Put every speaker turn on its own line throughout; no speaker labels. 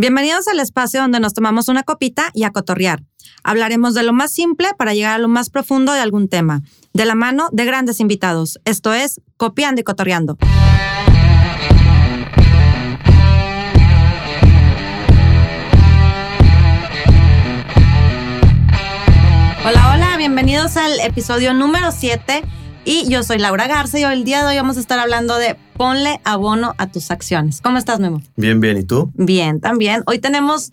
Bienvenidos al espacio donde nos tomamos una copita y a cotorrear. Hablaremos de lo más simple para llegar a lo más profundo de algún tema, de la mano de grandes invitados. Esto es Copiando y Cotorreando. Hola, hola, bienvenidos al episodio número 7 y yo soy Laura Garza y hoy el día de hoy vamos a estar hablando de ponle abono a tus acciones. ¿Cómo estás, Memo?
Bien, bien. ¿Y tú?
Bien, también. Hoy tenemos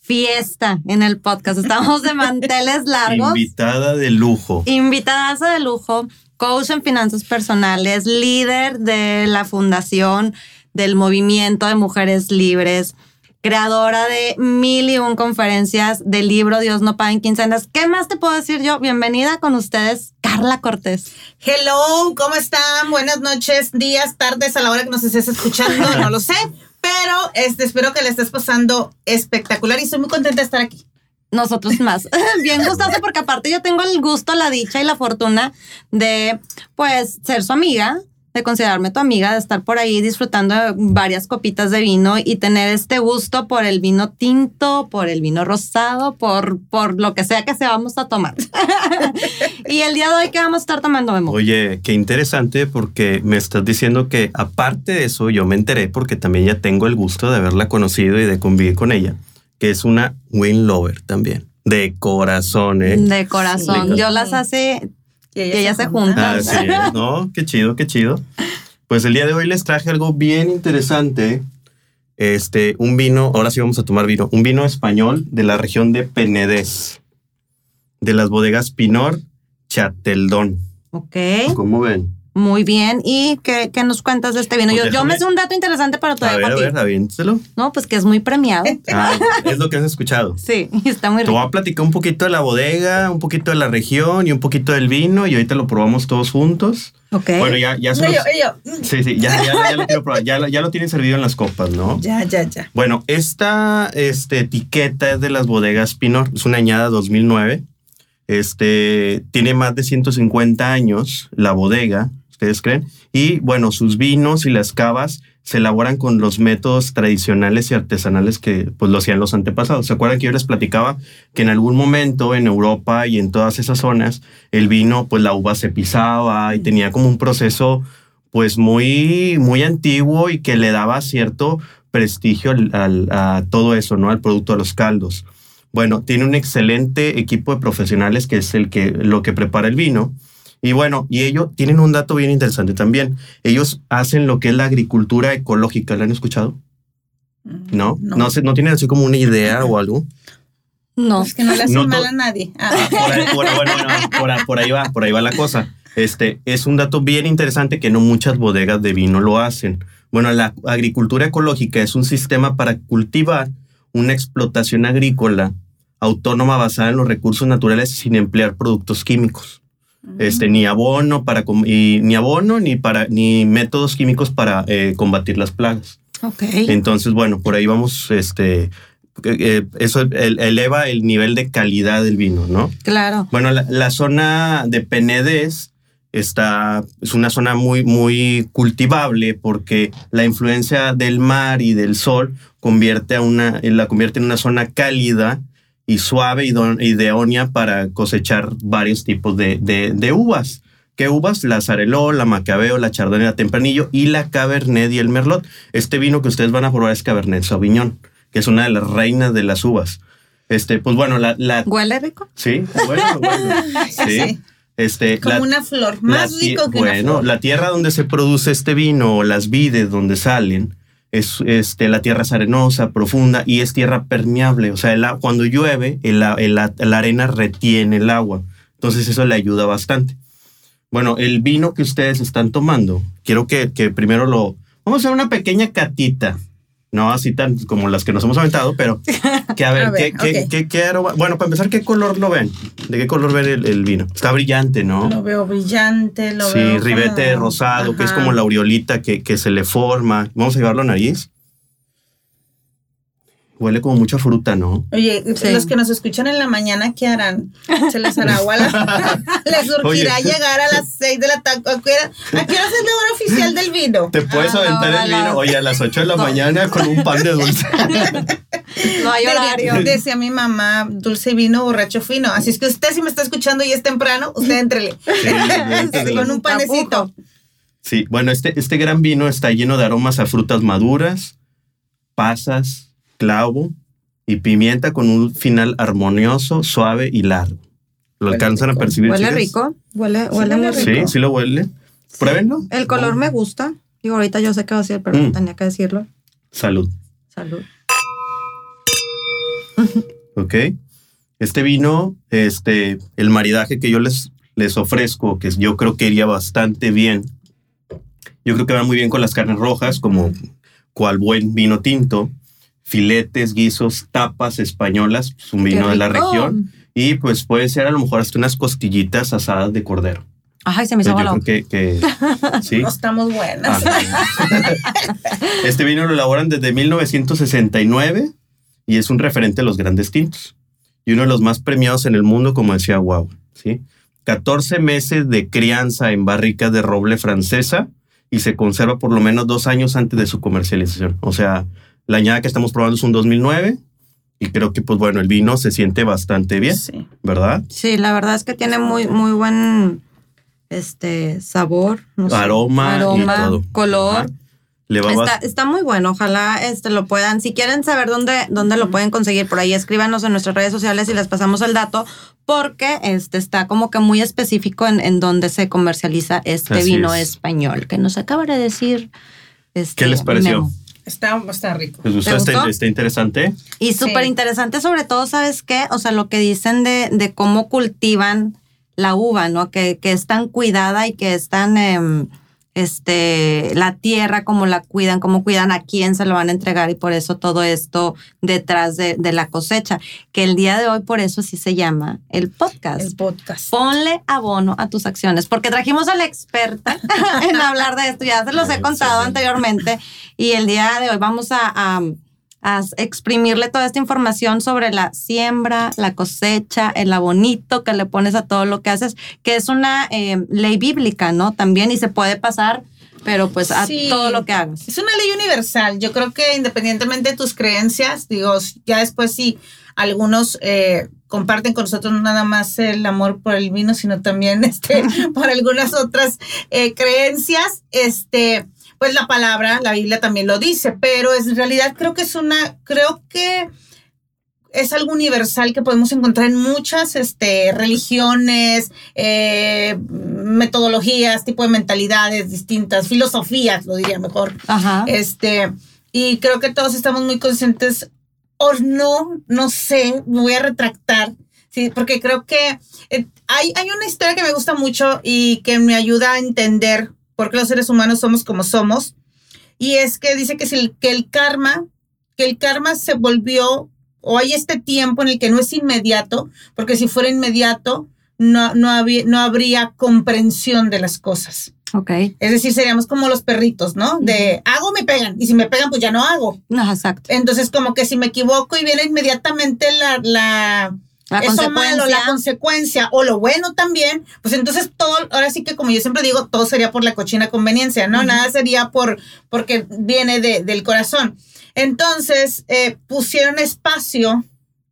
fiesta en el podcast. Estamos de manteles largos.
Invitada de lujo.
Invitada de lujo, coach en finanzas personales, líder de la fundación del movimiento de mujeres libres, creadora de mil y un conferencias del libro Dios no paga en quincenas. ¿Qué más te puedo decir yo? Bienvenida con ustedes, Carla Cortés.
Hello, ¿cómo están? Buenas noches, días, tardes, a la hora que nos estés escuchando, no lo sé, pero este, espero que le estés pasando espectacular y estoy muy contenta de estar aquí.
Nosotros más. Bien gustosa porque aparte yo tengo el gusto, la dicha y la fortuna de pues ser su amiga, de considerarme tu amiga, de estar por ahí disfrutando de varias copitas de vino y tener este gusto por el vino tinto, por el vino rosado, por, por lo que sea que se vamos a tomar. y el día de hoy, ¿qué vamos a estar tomando, Memo?
Oye, qué interesante porque me estás diciendo que aparte de eso, yo me enteré porque también ya tengo el gusto de haberla conocido y de convivir con ella, que es una win lover también. De corazón, ¿eh?
De corazón. Yo las hace y ella, se, junta.
Ah, sí, no, qué chido, qué chido. Pues el día de hoy les traje algo bien interesante. Este, un vino, ahora sí vamos a tomar vino, un vino español de la región de Penedés, de las bodegas Pinor Chateldón.
Ok.
¿Cómo ven?
Muy bien. ¿Y qué, qué, nos cuentas de este vino?
Pues
yo, me sé un dato interesante para
todavía. A ver, a ver.
No, pues que es muy premiado.
Ah, es lo que has escuchado.
Sí, está muy rico.
Te voy a platicar un poquito de la bodega, un poquito de la región y un poquito del vino y ahorita lo probamos todos juntos.
Ok.
Bueno, ya, ya
se los...
Sí, sí, ya, ya, ya, lo quiero probar. Ya, ya, lo tienen servido en las copas, ¿no?
Ya, ya, ya.
Bueno, esta este, etiqueta es de las bodegas Pinor. Es una añada 2009. Este, tiene más de 150 años la bodega ustedes creen. Y bueno, sus vinos y las cavas se elaboran con los métodos tradicionales y artesanales que pues lo hacían los antepasados. ¿Se acuerdan que yo les platicaba que en algún momento en Europa y en todas esas zonas el vino, pues la uva se pisaba y tenía como un proceso pues muy, muy antiguo y que le daba cierto prestigio al, a todo eso, ¿no? Al producto de los caldos. Bueno, tiene un excelente equipo de profesionales que es el que lo que prepara el vino y bueno, y ellos tienen un dato bien interesante también. Ellos hacen lo que es la agricultura ecológica. ¿La han escuchado? Mm, ¿No? No, no, no tienen así como una idea o algo.
No.
Es que no le hacen mal a nadie. Ah.
Por, ahí, bueno, por, ahí va, por ahí va la cosa. Este es un dato bien interesante que no muchas bodegas de vino lo hacen. Bueno, la agricultura ecológica es un sistema para cultivar una explotación agrícola autónoma basada en los recursos naturales sin emplear productos químicos este, ni abono para ni abono ni para ni métodos químicos para eh, combatir las plagas.
Okay.
Entonces, bueno, por ahí vamos, este, eh, eh, eso eleva el nivel de calidad del vino, ¿no?
Claro.
Bueno, la, zona de Penedés está, es una zona muy, muy cultivable porque la influencia del mar y del sol convierte a una, la convierte en una zona cálida y suave y idónea para cosechar varios tipos de, de, uvas. ¿Qué uvas? La Zareló, la Macabeo, la Chardonnay, la Tempranillo y la Cabernet y el Merlot. Este vino que ustedes van a probar es Cabernet Sauvignon, que es una de las reinas de las uvas. Este, pues bueno, la... la
¿Huele rico?
Sí, bueno, Sí. Este,
Como una flor, más rico que
Bueno,
una flor.
la tierra donde se produce este vino, las vides donde salen, es, este, la tierra es arenosa, profunda y es tierra permeable. O sea, el, cuando llueve, el, la arena retiene el agua. Entonces eso le ayuda bastante. Bueno, el vino que ustedes están tomando, quiero que, que primero lo... Vamos a hacer una pequeña catita no así tan como las que nos hemos aventado, pero que a ver, ¿qué, qué, qué, Bueno, para empezar, ¿qué color lo ven? ¿De qué color ven el, vino? Está brillante, ¿no?
Lo veo brillante, lo
sí,
veo.
Sí, ribete rosado, que es como la aureolita que, que se le forma. Vamos a llevarlo a nariz. Huele como mucha fruta, ¿no?
Oye, los que nos escuchan en la mañana, ¿qué harán? ¿Se les hará agua? ¿Les surgirá llegar a las 6 de la tarde? ¿A qué hora es la hora oficial del vino?
Te puedes ah, aventar el vino, oye, a las 8 de la mañana con un pan de dulce.
No hay horario.
De- decía mi mamá, dulce vino, borracho fino. Así es que usted si me está escuchando y es temprano, usted entrele.
Sí,
Con un panecito.
Sí, bueno, este, este gran vino está lleno de aromas a frutas maduras, pasas, clavo y pimienta con un final armonioso, suave y largo. ¿Lo
Huele
alcanzan a
rico.
percibir?
Huele
chicas?
rico. Huele,
Sí,
muy rico.
Sí, sí lo huele. Pruébenlo.
El color me gusta. Digo, ahorita yo sé qué va a decir, pero
Mm.
tenía que decirlo.
Salud.
Salud.
¿Ok? Este vino, este, el maridaje que yo les, les ofrezco, que yo creo que iría bastante bien. Yo creo que va muy bien con las carnes rojas, como cual buen vino tinto, filetes, guisos, tapas españolas, es un vino de la región. Y pues puede ser a lo mejor hasta unas costillitas asadas de cordero.
Ay, se me hizo
creo que, que sí.
No estamos buenas.
Ajá. Este vino lo elaboran desde 1969 y es un referente de los grandes tintos. Y uno de los más premiados en el mundo, como decía Wow. ¿sí? 14 meses de crianza en barricas de roble francesa y se conserva por lo menos dos años antes de su comercialización. O sea, la añada que estamos probando es un 2009 y creo que, pues bueno, el vino se siente bastante bien,
Sí.
¿verdad?
Sí, la verdad es que tiene muy, muy buen este sabor, no sé,
Aroma,
aroma,
y todo.
color.
Ajá. Le va
Está, está muy bueno, ojalá este lo puedan. Si quieren saber dónde, dónde lo pueden conseguir, por ahí escríbanos en nuestras redes sociales y les pasamos el dato, porque este está como que muy específico en, en dónde se comercializa este
Así
vino
es.
español, que nos acaba de decir. Este,
¿Qué les pareció?
Memo.
Está, está rico.
¿Les gustó?
¿Te
Está,
gustó?
está interesante.
Y
Sí.
súper interesante, sobre todo, ¿sabes qué? O sea, lo que dicen de, de cómo cultivan la uva, ¿no? Que, que es tan cuidada y que es tan, em, este, la tierra, cómo la cuidan, cómo cuidan a quién se lo van a entregar y por eso todo esto detrás de, de la cosecha. Que el día de hoy, por eso sí se llama el podcast.
El podcast.
Ponle abono a tus acciones, porque trajimos a la experta en hablar de esto, ya se los he contado anteriormente, y el día de hoy vamos a, a- a exprimirle toda esta información sobre la siembra, la cosecha, el abonito que le pones a todo lo que haces, que es una eh, ley bíblica, ¿no? También, y se puede pasar, pero pues a
Sí.
todo lo que hagas.
Es una ley universal. Yo creo que independientemente de tus creencias, digo, ya después sí, algunos eh, comparten con nosotros no nada más el amor por el vino, sino también este, por algunas otras eh, creencias. Este, pues la palabra, la Biblia también lo dice, pero es, en realidad creo que es una, creo que es algo universal que podemos encontrar en muchas este, religiones, eh, metodologías, tipo de mentalidades distintas, filosofías, lo diría mejor.
Ajá.
Este, y creo que todos estamos muy conscientes, o no, no sé, me voy a retractar, sí, porque creo que eh, hay, hay una historia que me gusta mucho y que me ayuda a entender por qué los seres humanos somos como somos. Y es que dice que, si el, que el karma, que el karma se volvió, o hay este tiempo en el que no es inmediato, porque si fuera inmediato, no, no, había, no habría comprensión de las cosas.
Ok.
Es decir, seríamos como los perritos, ¿no? De hago, me pegan. Y si me pegan, pues ya no hago.
No, exacto.
Entonces, como que si me equivoco y viene inmediatamente la, la,
La
eso malo, la consecuencia, o lo bueno también, pues entonces todo, ahora sí que como yo siempre digo, todo sería por la cochina conveniencia, ¿no? Nada sería por, porque viene de- del corazón. Entonces, eh, pusieron espacio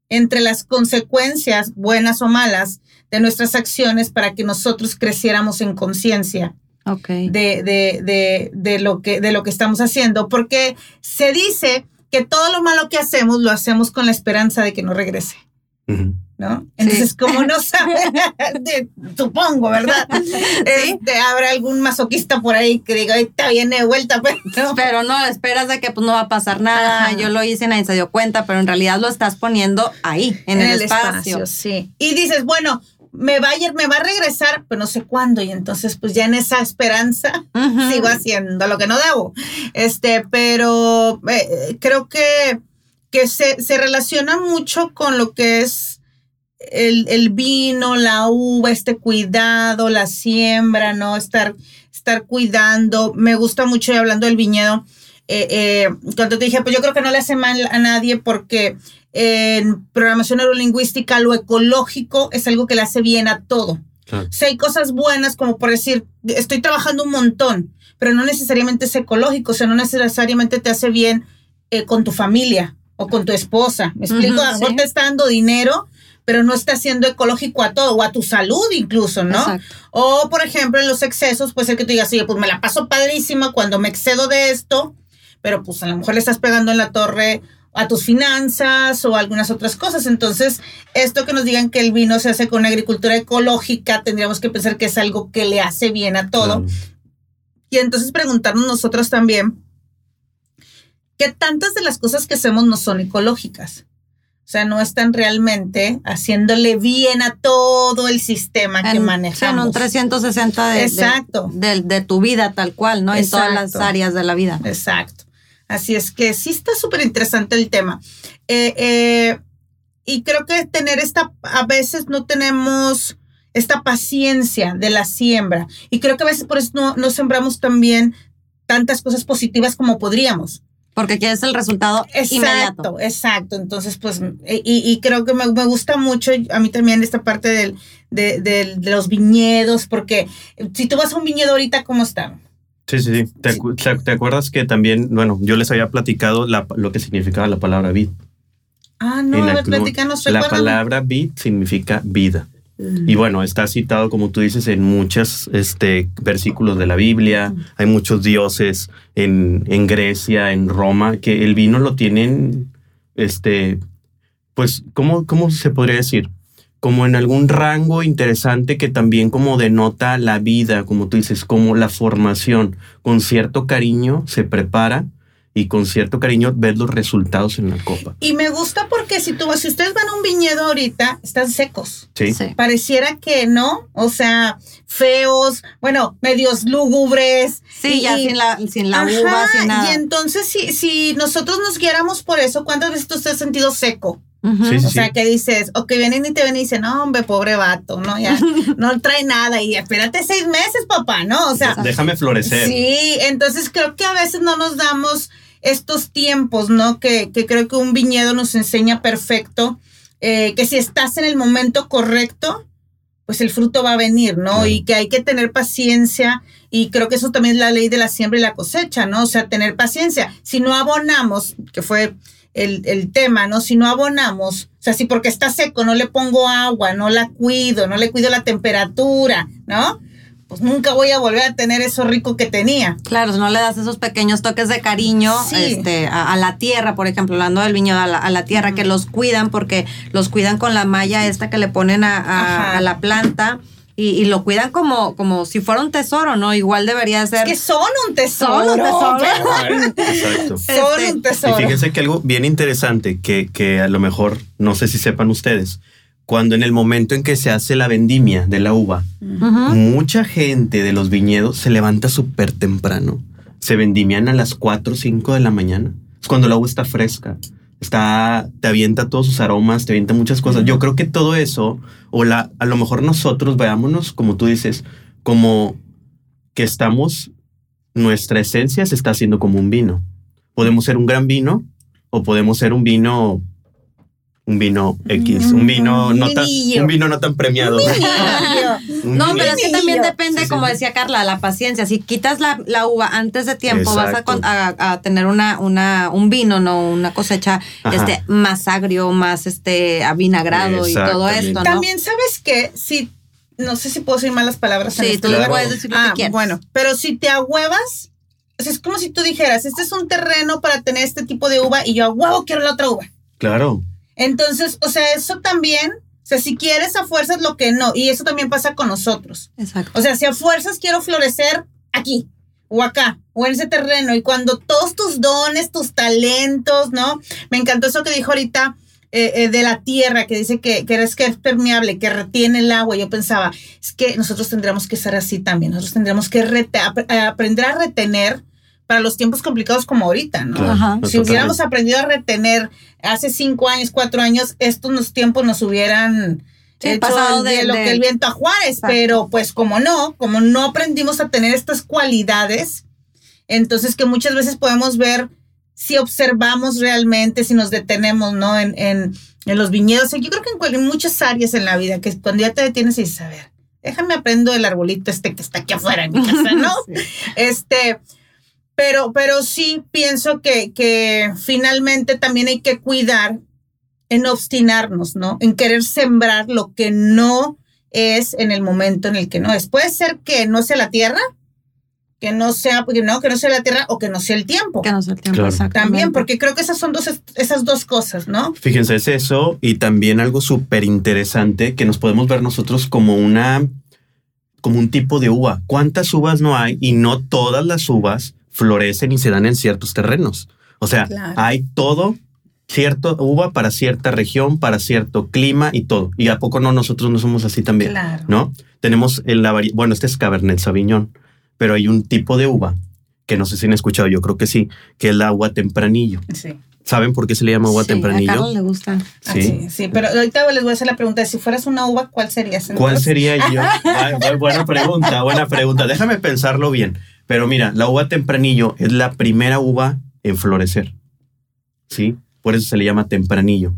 entre las consecuencias, buenas o malas, de nuestras acciones para que nosotros creciéramos en conciencia
Ok.
de, de, de, de, lo que, de lo que estamos haciendo, porque se dice que todo lo malo que hacemos lo hacemos con la esperanza de que no regrese.
Ujú.
¿No? Entonces, como no sabe, de- supongo, ¿verdad? Este, habrá algún masoquista por ahí que diga, ahorita viene de vuelta, pero no.
Pero no, esperas de que pues no va a pasar nada.
Ajá.
Yo lo hice y nadie se dio cuenta, pero en realidad lo estás poniendo ahí, en, el, espacio.
sí. Y dices, bueno, me va a ir, me va a regresar, pero no sé cuándo. Y entonces, pues ya en esa esperanza, sigo haciendo lo que no debo. Este, pero eh, creo que, que se, se relaciona mucho con lo que es el, el vino, la uva, este cuidado, la siembra, ¿no? Estar, estar cuidando. Me gusta mucho, y hablando del viñedo, eh, eh, cuando te dije, pues yo creo que no le hace mal a nadie porque en programación neurolingüística lo ecológico es algo que le hace bien a todo.
Claro.
O sea, hay cosas buenas como por decir, estoy trabajando un montón, pero no necesariamente es ecológico, o sea, no necesariamente te hace bien eh, con tu familia, o con tu esposa. ¿Me explico? A lo mejor
sí.
te está dando dinero, pero no está siendo ecológico a todo, o a tu salud incluso, ¿no?
Exacto.
O, por ejemplo, en los excesos, puede ser que tú digas, oye, pues me la paso padrísima cuando me excedo de esto, pero pues a lo mejor le estás pegando en la torre a tus finanzas o algunas otras cosas. Entonces, esto que nos digan que el vino se hace con una agricultura ecológica, tendríamos que pensar que es algo que le hace bien a todo.
Claro.
Y entonces preguntarnos nosotros también, ¿qué tantas de las cosas que hacemos no son ecológicas? O sea, no están realmente haciéndole bien a todo el sistema que
En, en
manejamos.
un 360 de,
Exacto.
de, de tu vida tal cual, ¿no? En todas las áreas de la vida.
Exacto. Así es que sí está súper interesante el tema. Eh, eh, y creo que tener esta, a veces no tenemos esta paciencia de la siembra. Y creo que a veces por eso no, no sembramos también tantas cosas positivas como podríamos.
Porque quieres el resultado inmediato.
Exacto, exacto. Entonces, pues, y, y creo que me, me gusta mucho a mí también esta parte del, de, del- de los viñedos, porque si tú vas a un viñedo ahorita, ¿cómo está?
Sí, sí, sí. ¿Te, acu- te- te acuerdas que también, bueno, yo les había platicado la- lo que significaba la palabra vid?
Ah, no, a
la
ver, platícanos,
La palabra vid significa vida. Y bueno, está citado, como tú dices, en muchos este, versículos de la Biblia. Hay muchos dioses en, en Grecia, en Roma, que el vino lo tienen, este, pues, ¿cómo, ¿cómo se podría decir? Como en algún rango interesante que también como denota la vida, como tú dices, como la formación. Con cierto cariño se prepara y con cierto cariño ves los resultados en la copa.
Y me gusta porque si tú vas, si ustedes van a un viñedo ahorita, están secos.
Sí.
Sí.
Pareciera que no, o sea, feos, bueno, medios lúgubres.
Sí, ya
y-
sin la, sin la
Ajá,
uva, sin nada.
Y entonces, si, si nosotros nos guiáramos por eso, ¿cuántas veces tú te has sentido seco?
Ujú.
Sí, sí,
O sea, que dices, o que vienen y te ven y dicen, no, hombre, pobre vato, ¿no? Ya no trae nada y espérate seis meses, papá, ¿no? O sea,
Déjame florecer.
Sí, entonces creo que a veces no nos damos estos tiempos, ¿no? Que, que creo que un viñedo nos enseña perfecto, eh, que si estás en el momento correcto, pues el fruto va a venir, ¿no? Y que hay que tener paciencia y creo que eso también es la ley de la siembra y la cosecha, ¿no? O sea, tener paciencia. Si no abonamos, que fue el, el tema, ¿no? Si no abonamos, o sea, si porque está seco no le pongo agua, no la cuido, no le cuido la temperatura, ¿no? Pues nunca voy a volver a tener eso rico que tenía.
Claro, si no le das esos pequeños toques de cariño
Sí.
este, a, a la tierra, por ejemplo, hablando del viñedo, a la, a la tierra, que los cuidan porque los cuidan con la malla esta que le ponen a, a-
Ajá.
a la planta y, y lo cuidan como, como si fuera un tesoro, ¿no? Igual debería ser.
que son un tesoro.
Son un tesoro.
Exacto.
Son
Este,
un
Y
tesoro.
fíjense que algo bien interesante que, que a lo mejor no sé si sepan ustedes, cuando en el momento en que se hace la vendimia de la uva, mucha gente de los viñedos se levanta súper temprano. Se vendimian a las 4 o 5 de la mañana. Es cuando la uva está fresca. Está, te avienta todos sus aromas, te avienta muchas cosas. Yo creo que todo eso, o la, a lo mejor nosotros veámonos, como tú dices, como que estamos, nuestra esencia se está haciendo como un vino. Podemos ser un gran vino o podemos ser un vino, un vino X, un vino no tan, un vino no tan premiado. Un
No, pero es que también depende,
Sí, sí.
como decía Carla, la paciencia. Si quitas la, la uva antes de tiempo, vas a, tener una, una, un vino, no una cosecha
Ajá.
este, más agrio, más este avinagrado y todo esto, ¿no?
También sabes que si, no sé si puedo decir malas palabras.
Sí, tú
lugar.
puedes decir lo
Ah,
que quieras.
bueno, pero si te ahuevas, o sea, es como si tú dijeras, este es un terreno para tener este tipo de uva y yo a huevo quiero la otra uva.
Claro.
Entonces, o sea, eso también, o sea, si quieres a fuerzas lo que no, y eso también pasa con nosotros.
Exacto.
O sea, si a fuerzas quiero florecer aquí o acá o en ese terreno y cuando todos tus dones, tus talentos, ¿no? Me encantó eso que dijo ahorita eh, eh, de la tierra, que dice que, que eres que es permeable, que retiene el agua. Yo pensaba, es que nosotros tendríamos que ser así también. Nosotros tendríamos que rete- aprender a retener para los tiempos complicados como ahorita, ¿no?
Claro.
Ajá.
Si hubiéramos aprendido a retener hace cinco años, cuatro años, estos tiempos nos hubieran
Sí,
hecho
pasado
de,
de-
lo
de-
que el viento a Juárez,
Exacto.
pero pues como no, como no aprendimos a tener estas cualidades, entonces que muchas veces podemos ver si observamos realmente, si nos detenemos, ¿no? En, en, en los viñedos. Yo creo que en muchas áreas en la vida, que cuando ya te detienes y dices, a ver, déjame aprendo el arbolito este que está aquí afuera en mi casa, ¿no?
Sí.
Este, Pero, pero sí pienso que, que finalmente también hay que cuidar en obstinarnos, ¿no? En querer sembrar lo que no es en el momento en el que no es. Puede ser que no sea la tierra, que no sea, porque no, que no sea la tierra o que no sea el tiempo.
Que no sea el tiempo,
Claro.
También, porque creo que esas son dos, esas dos cosas, ¿no?
Fíjense, es eso y también algo súper interesante que nos podemos ver nosotros como una, como un tipo de uva. ¿Cuántas uvas no hay? Y no todas las uvas florecen y se dan en ciertos terrenos. O sea,
Claro.
hay todo, cierto uva para cierta región, para cierto clima y todo. Y a poco no nosotros no somos así también,
Claro.
¿no? Tenemos en la bueno, este es Cabernet Sauvignon, pero hay un tipo de uva que no sé si han escuchado, yo creo que sí, que es la uva tempranillo.
Sí.
¿Saben por qué se le llama uva
Sí, a
tempranillo?
Carlos le gusta.
Ah, sí, sí, pero ahorita les voy a hacer la pregunta, si fueras una uva, ¿cuál serías?
¿Cuál
entonces?
sería yo? Ay, buena pregunta, buena pregunta. Déjame pensarlo bien. Pero mira, la uva tempranillo es la primera uva en florecer. ¿Sí? Por eso se le llama tempranillo.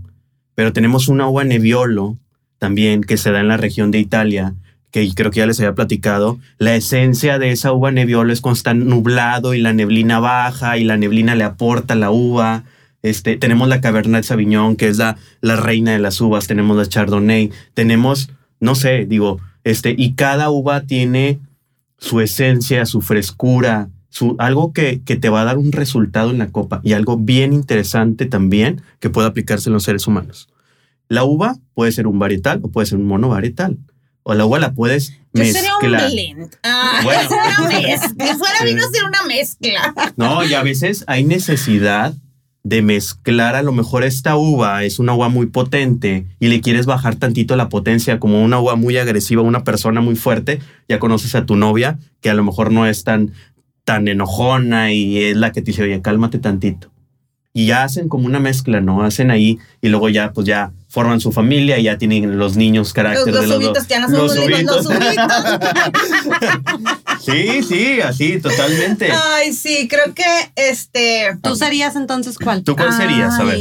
Pero tenemos una uva Nebbiolo también que se da en la región de Italia, que creo que ya les había platicado. La esencia de esa uva Nebbiolo es cuando está nublado y la neblina baja y la neblina le aporta la uva. Este, tenemos la Cabernet Sauvignon, que es la, la reina de las uvas. Tenemos la Chardonnay. Tenemos, no sé, digo, este, y cada uva tiene su esencia, su frescura, su, algo que, que te va a dar un resultado en la copa y algo bien interesante también que puede aplicarse en los seres humanos. La uva puede ser un varietal o puede ser un monovarietal. O la uva la puedes
Yo
mezclar.
sería un blend. Ah,
Bueno.
una mezcla. Si fuera vino, sería una mezcla.
No, y a veces hay necesidad de mezclar a lo mejor esta uva es una uva muy potente y le quieres bajar tantito la potencia como una uva muy agresiva, una persona muy fuerte, ya conoces a tu novia que a lo mejor no es tan tan enojona y es la que te dice, "Oye, cálmate tantito." Y ya hacen como una mezcla, ¿no? Hacen ahí y luego ya pues ya forman su familia y ya tienen los niños carácter
los
de los
subitos,
dos.
ya no son
Los
los subitos. Los.
Sí, sí, así, totalmente.
Ay, sí, creo que este.
¿Tú serías entonces cuál?
¿Tú cuál serías? A ver.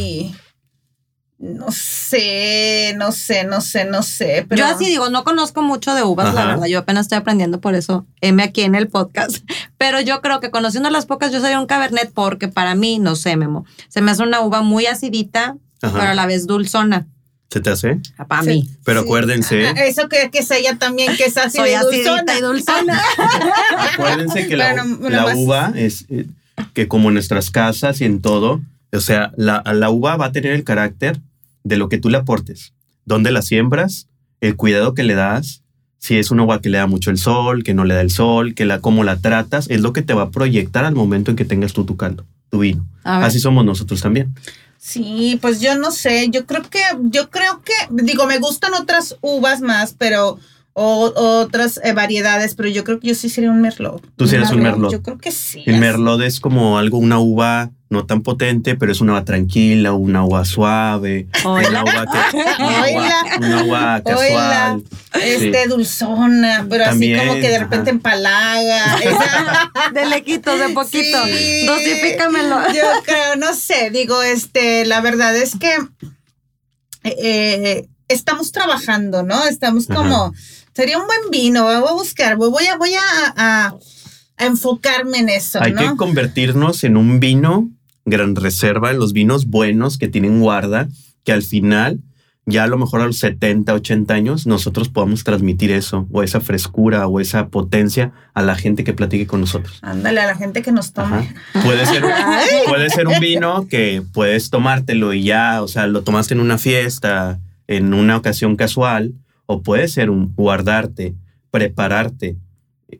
No sé, no sé, no sé, no sé. Pero
Yo así digo, no conozco mucho de uvas, la verdad. Yo apenas estoy aprendiendo, por eso M aquí en el podcast. Pero yo creo que conociendo las pocas, yo sería un cabernet porque para mí, no sé, Memo, se me hace una uva muy acidita,
Ajá.
pero a la vez dulzona.
¿Se te hace?
Para
Sí.
mí.
Pero
Sí.
acuérdense,
Ah, Eso que, que es ella también, que es así
Soy
de
acidita
dulzona.
y dulzona.
acuérdense que la,
no-
uva es eh, que como en nuestras casas y en todo, o sea, la, la uva va a tener el carácter de lo que tú le aportes, dónde la siembras, el cuidado que le das, si es una uva que le da mucho el sol, que no le da el sol, que la cómo la tratas, es lo que te va a proyectar al momento en que tengas tú tu caldo, tu vino. Así somos nosotros también.
Sí, pues yo no sé, yo creo que, yo creo que, digo, me gustan otras uvas más, pero, o, otras eh, variedades, pero yo creo que yo sí sería un merlot.
Tú serías un merlot.
Yo creo que sí.
El merlot es como algo, una uva no tan potente, pero es una uva tranquila, una uva suave, una uva, que, una uva,
Oíla.
una uva casual.
Este,
Sí.
dulzona, pero
También,
así como que de
ajá.
repente empalaga. Esa-
De lequitos, de poquito.
Sí.
Dosifícamelo.
Yo creo, no sé, digo, este, la verdad es que eh, estamos trabajando, ¿no? Estamos
Ajá.
Sería un buen vino, voy a buscar, voy a, voy a, a- a enfocarme en eso,
Hay
¿no?
que convertirnos en un vino gran reserva, en los vinos buenos que tienen guarda, que al final, ya a lo mejor a los 70, 80 años, nosotros podamos transmitir eso, o esa frescura, o esa potencia a la gente que platique con nosotros.
Ándale, a la gente que nos tome.
Ajá. Puede ser, puede ser un vino que puedes tomártelo y ya, o sea, lo tomaste en una fiesta, en una ocasión casual, o puede ser un guardarte, prepararte,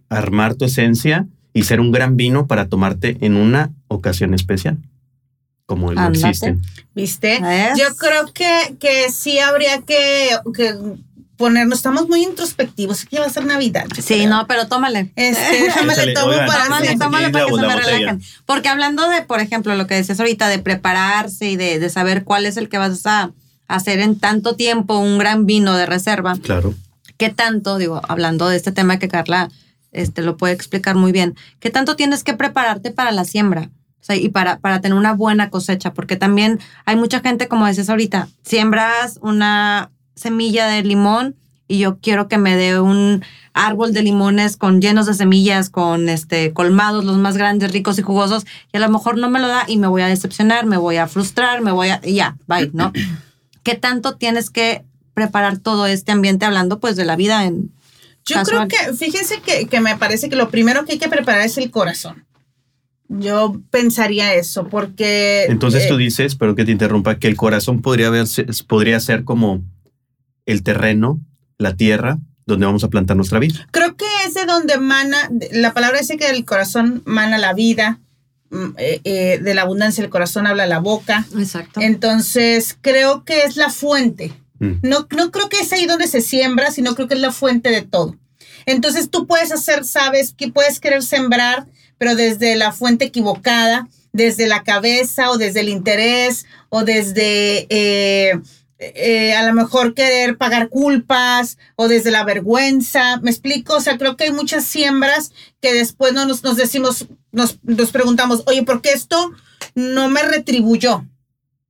armar tu esencia y ser un gran vino para tomarte en una ocasión especial, como no
Ándate.
existen.
¿Viste? Yo creo que, que sí habría que, que ponernos, estamos muy introspectivos, aquí va a ser Navidad.
Sí,
creo.
no, pero tómale.
Este, déjame
Échale,
le tomo
oigan,
para
Tómale,
sí,
tómale para que
la-
se me relajen. Porque hablando de, por ejemplo, lo que decías ahorita, de prepararse y de, de saber cuál es el que vas a hacer en tanto tiempo un gran vino de reserva,
Claro.
¿qué tanto, digo, hablando de este tema que Carla este, lo puede explicar muy bien, qué tanto tienes que prepararte para la siembra? O sea, y para, para tener una buena cosecha, porque también hay mucha gente, como decías ahorita, siembras una semilla de limón y yo quiero que me dé un árbol de limones con llenos de semillas, con este colmados, los más grandes, ricos y jugosos, y a lo mejor no me lo da y me voy a decepcionar, me voy a frustrar, me voy a ya, bye, ¿no? ¿Qué tanto tienes que preparar todo este ambiente hablando pues de la vida en
Yo
casual?
creo que, fíjense que, que me parece que lo primero que hay que preparar es el corazón. Yo pensaría eso, porque...
Entonces
eh,
tú dices, pero que te interrumpa, que el corazón podría, verse, podría ser como el terreno, la tierra, donde vamos a plantar nuestra vida.
Creo que es de donde mana, la palabra dice que del corazón mana la vida, eh, eh, de la abundancia del corazón habla la boca.
Exacto.
Entonces, creo que es la fuente.
Mm.
No, no creo que es ahí donde se siembra, sino creo que es la fuente de todo. Entonces, tú puedes hacer, sabes, que puedes querer sembrar, pero desde la fuente equivocada, desde la cabeza o desde el interés o desde eh, eh, a lo mejor querer pagar culpas o desde la vergüenza. ¿Me explico? O sea, creo que hay muchas siembras que después no nos, nos decimos, nos, nos preguntamos, oye, ¿por qué esto no me retribuyó?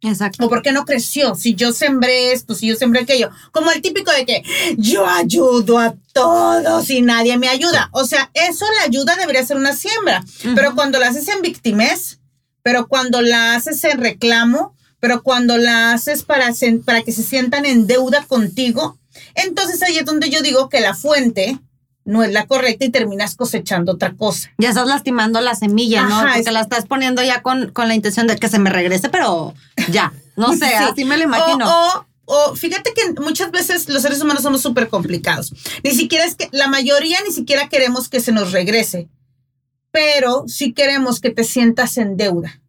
Exacto.
¿O por qué no creció? Si yo sembré esto, si yo sembré aquello. Como el típico de que yo ayudo a todos y nadie me ayuda. O sea, eso la ayuda debería ser una siembra. Pero cuando la haces en victimez, pero cuando la haces en reclamo, pero cuando la haces para, para que se sientan en deuda contigo, entonces ahí es donde yo digo que la fuente no es la correcta y terminas cosechando otra cosa.
Ya estás lastimando la semilla, ¿no? Porque
es-
la estás poniendo ya con, con la intención de que se me regrese, pero ya. No sé,
Sí.
así me lo imagino.
O, o, o fíjate que muchas veces los seres humanos somos súper complicados. Ni siquiera es que, la mayoría ni siquiera queremos que se nos regrese, pero sí queremos que te sientas en deuda.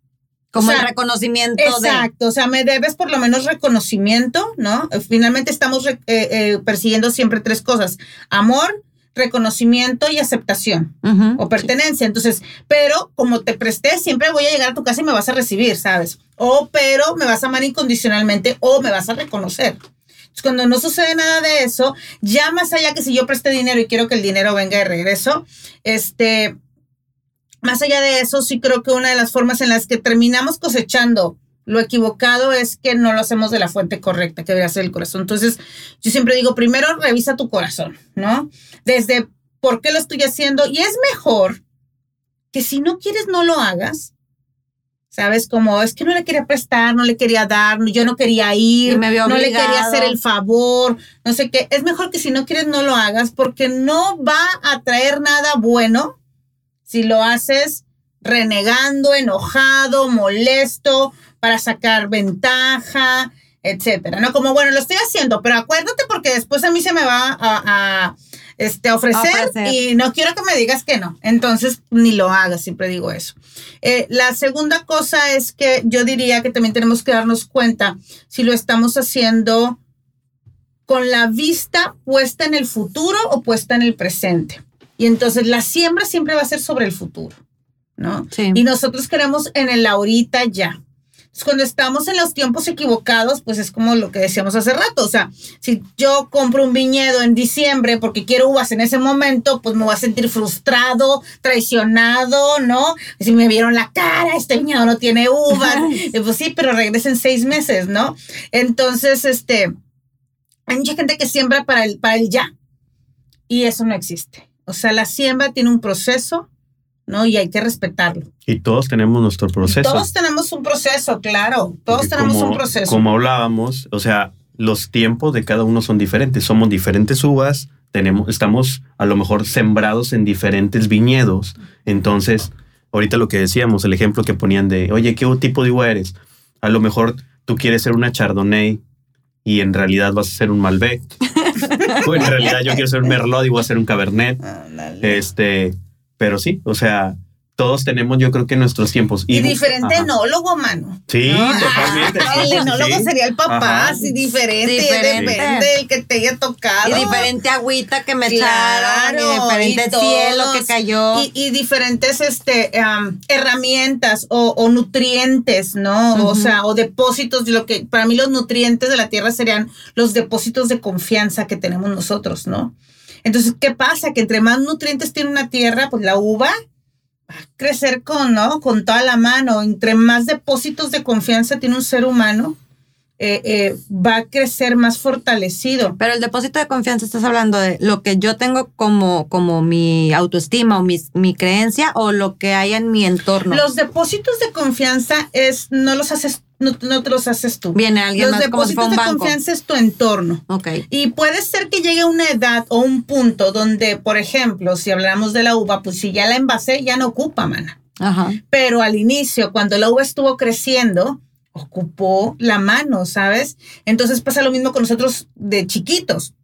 Como
o sea,
el reconocimiento de.
Exacto, o sea, me debes por lo menos reconocimiento, ¿no? Eh, Finalmente estamos eh, eh, persiguiendo siempre tres cosas, amor, reconocimiento y aceptación o pertenencia. Entonces, pero como te presté, siempre voy a llegar a tu casa y me vas a recibir, ¿sabes? O pero me vas a amar incondicionalmente o me vas a reconocer. Entonces, cuando no sucede nada de eso, ya más allá que si yo presté dinero y quiero que el dinero venga de regreso, este, más allá de eso, sí creo que una de las formas en las que terminamos cosechando lo equivocado es que no lo hacemos de la fuente correcta, que debería ser el corazón. Entonces, yo siempre digo, primero revisa tu corazón, ¿no? Desde por qué lo estoy haciendo. Y es mejor que si no quieres, no lo hagas. ¿Sabes? Como es que no le quería prestar, no le quería dar, yo no quería ir,
me
no le quería hacer el favor, no sé qué. Es mejor que si no quieres, no lo hagas porque no va a traer nada bueno si lo haces renegando, enojado, molesto, para sacar ventaja, etcétera, ¿no? Como, bueno, lo estoy haciendo, pero acuérdate porque después a mí se me va a, a, este, ofrecer. y no quiero que me digas que no. Entonces, ni lo hagas, siempre digo eso. Eh, la segunda cosa es que yo diría que también tenemos que darnos cuenta si lo estamos haciendo con la vista puesta en el futuro o puesta en el presente. Y entonces la siembra siempre va a ser sobre el futuro, ¿no?
Sí.
Y nosotros queremos en el ahorita ya. Entonces, cuando estamos en los tiempos equivocados, pues es como lo que decíamos hace rato. O sea, si yo compro un viñedo en diciembre porque quiero uvas en ese momento, pues me voy a sentir frustrado, traicionado, ¿no? Si me vieron la cara, este viñedo no tiene uvas. Pues sí, pero regresen seis meses, ¿no? Entonces, este, hay mucha gente que siembra para el, para el ya. Y eso no existe. O sea, la siembra tiene un proceso, ¿no? Y hay que respetarlo.
Y todos tenemos nuestro proceso.
Todos tenemos un proceso, claro. Todos
Porque
tenemos
como-
un proceso.
Como hablábamos, o sea, los tiempos de cada uno son diferentes. Somos diferentes uvas, tenemos, estamos a lo mejor sembrados en diferentes viñedos. Entonces, ahorita lo que decíamos, el ejemplo que ponían de, oye, ¿qué tipo de uva eres? A lo mejor tú quieres ser una Chardonnay y en realidad vas a ser un Malbec. en realidad yo quiero ser un Merlot y voy a ser un Cabernet. Este, pero sí, o sea, todos tenemos yo creo que nuestros tiempos.
y diferente
Ajá.
enólogo, mano.
Sí,
¿no?
totalmente.
Ah,
sí,
el enólogo
sí.
sería el papá,
Ajá.
sí, diferente.
Diferente.
Depende del que te haya tocado.
Y diferente agüita que me
Claro,
echaron, y diferente
y
cielo
todos.
que cayó.
Y, y diferentes este, am, herramientas o, o nutrientes, ¿no? O sea, o depósitos de lo que para mí los nutrientes de la tierra serían los depósitos de confianza que tenemos nosotros, ¿no? Entonces, ¿qué pasa? Que entre más nutrientes tiene una tierra, pues la uva crecer con, ¿no? Con toda la mano. Entre más depósitos de confianza tiene un ser humano, eh, eh, va a crecer más fortalecido.
Pero el depósito de confianza, estás hablando de lo que yo tengo como, como mi autoestima o mi, mi creencia o lo que hay en mi entorno.
Los depósitos de confianza es, no los haces, no, no te los haces tú.
Viene alguien
Los
más como si
depósitos de
banco.
confianza es tu entorno.
Ok.
Y puede ser que llegue una edad o un punto donde, por ejemplo, si hablamos de la uva, pues si ya la envasé, ya no ocupa, mana.
Ajá.
Pero al inicio, cuando la uva estuvo creciendo, ocupó la mano, ¿sabes? Entonces pasa lo mismo con nosotros de chiquitos,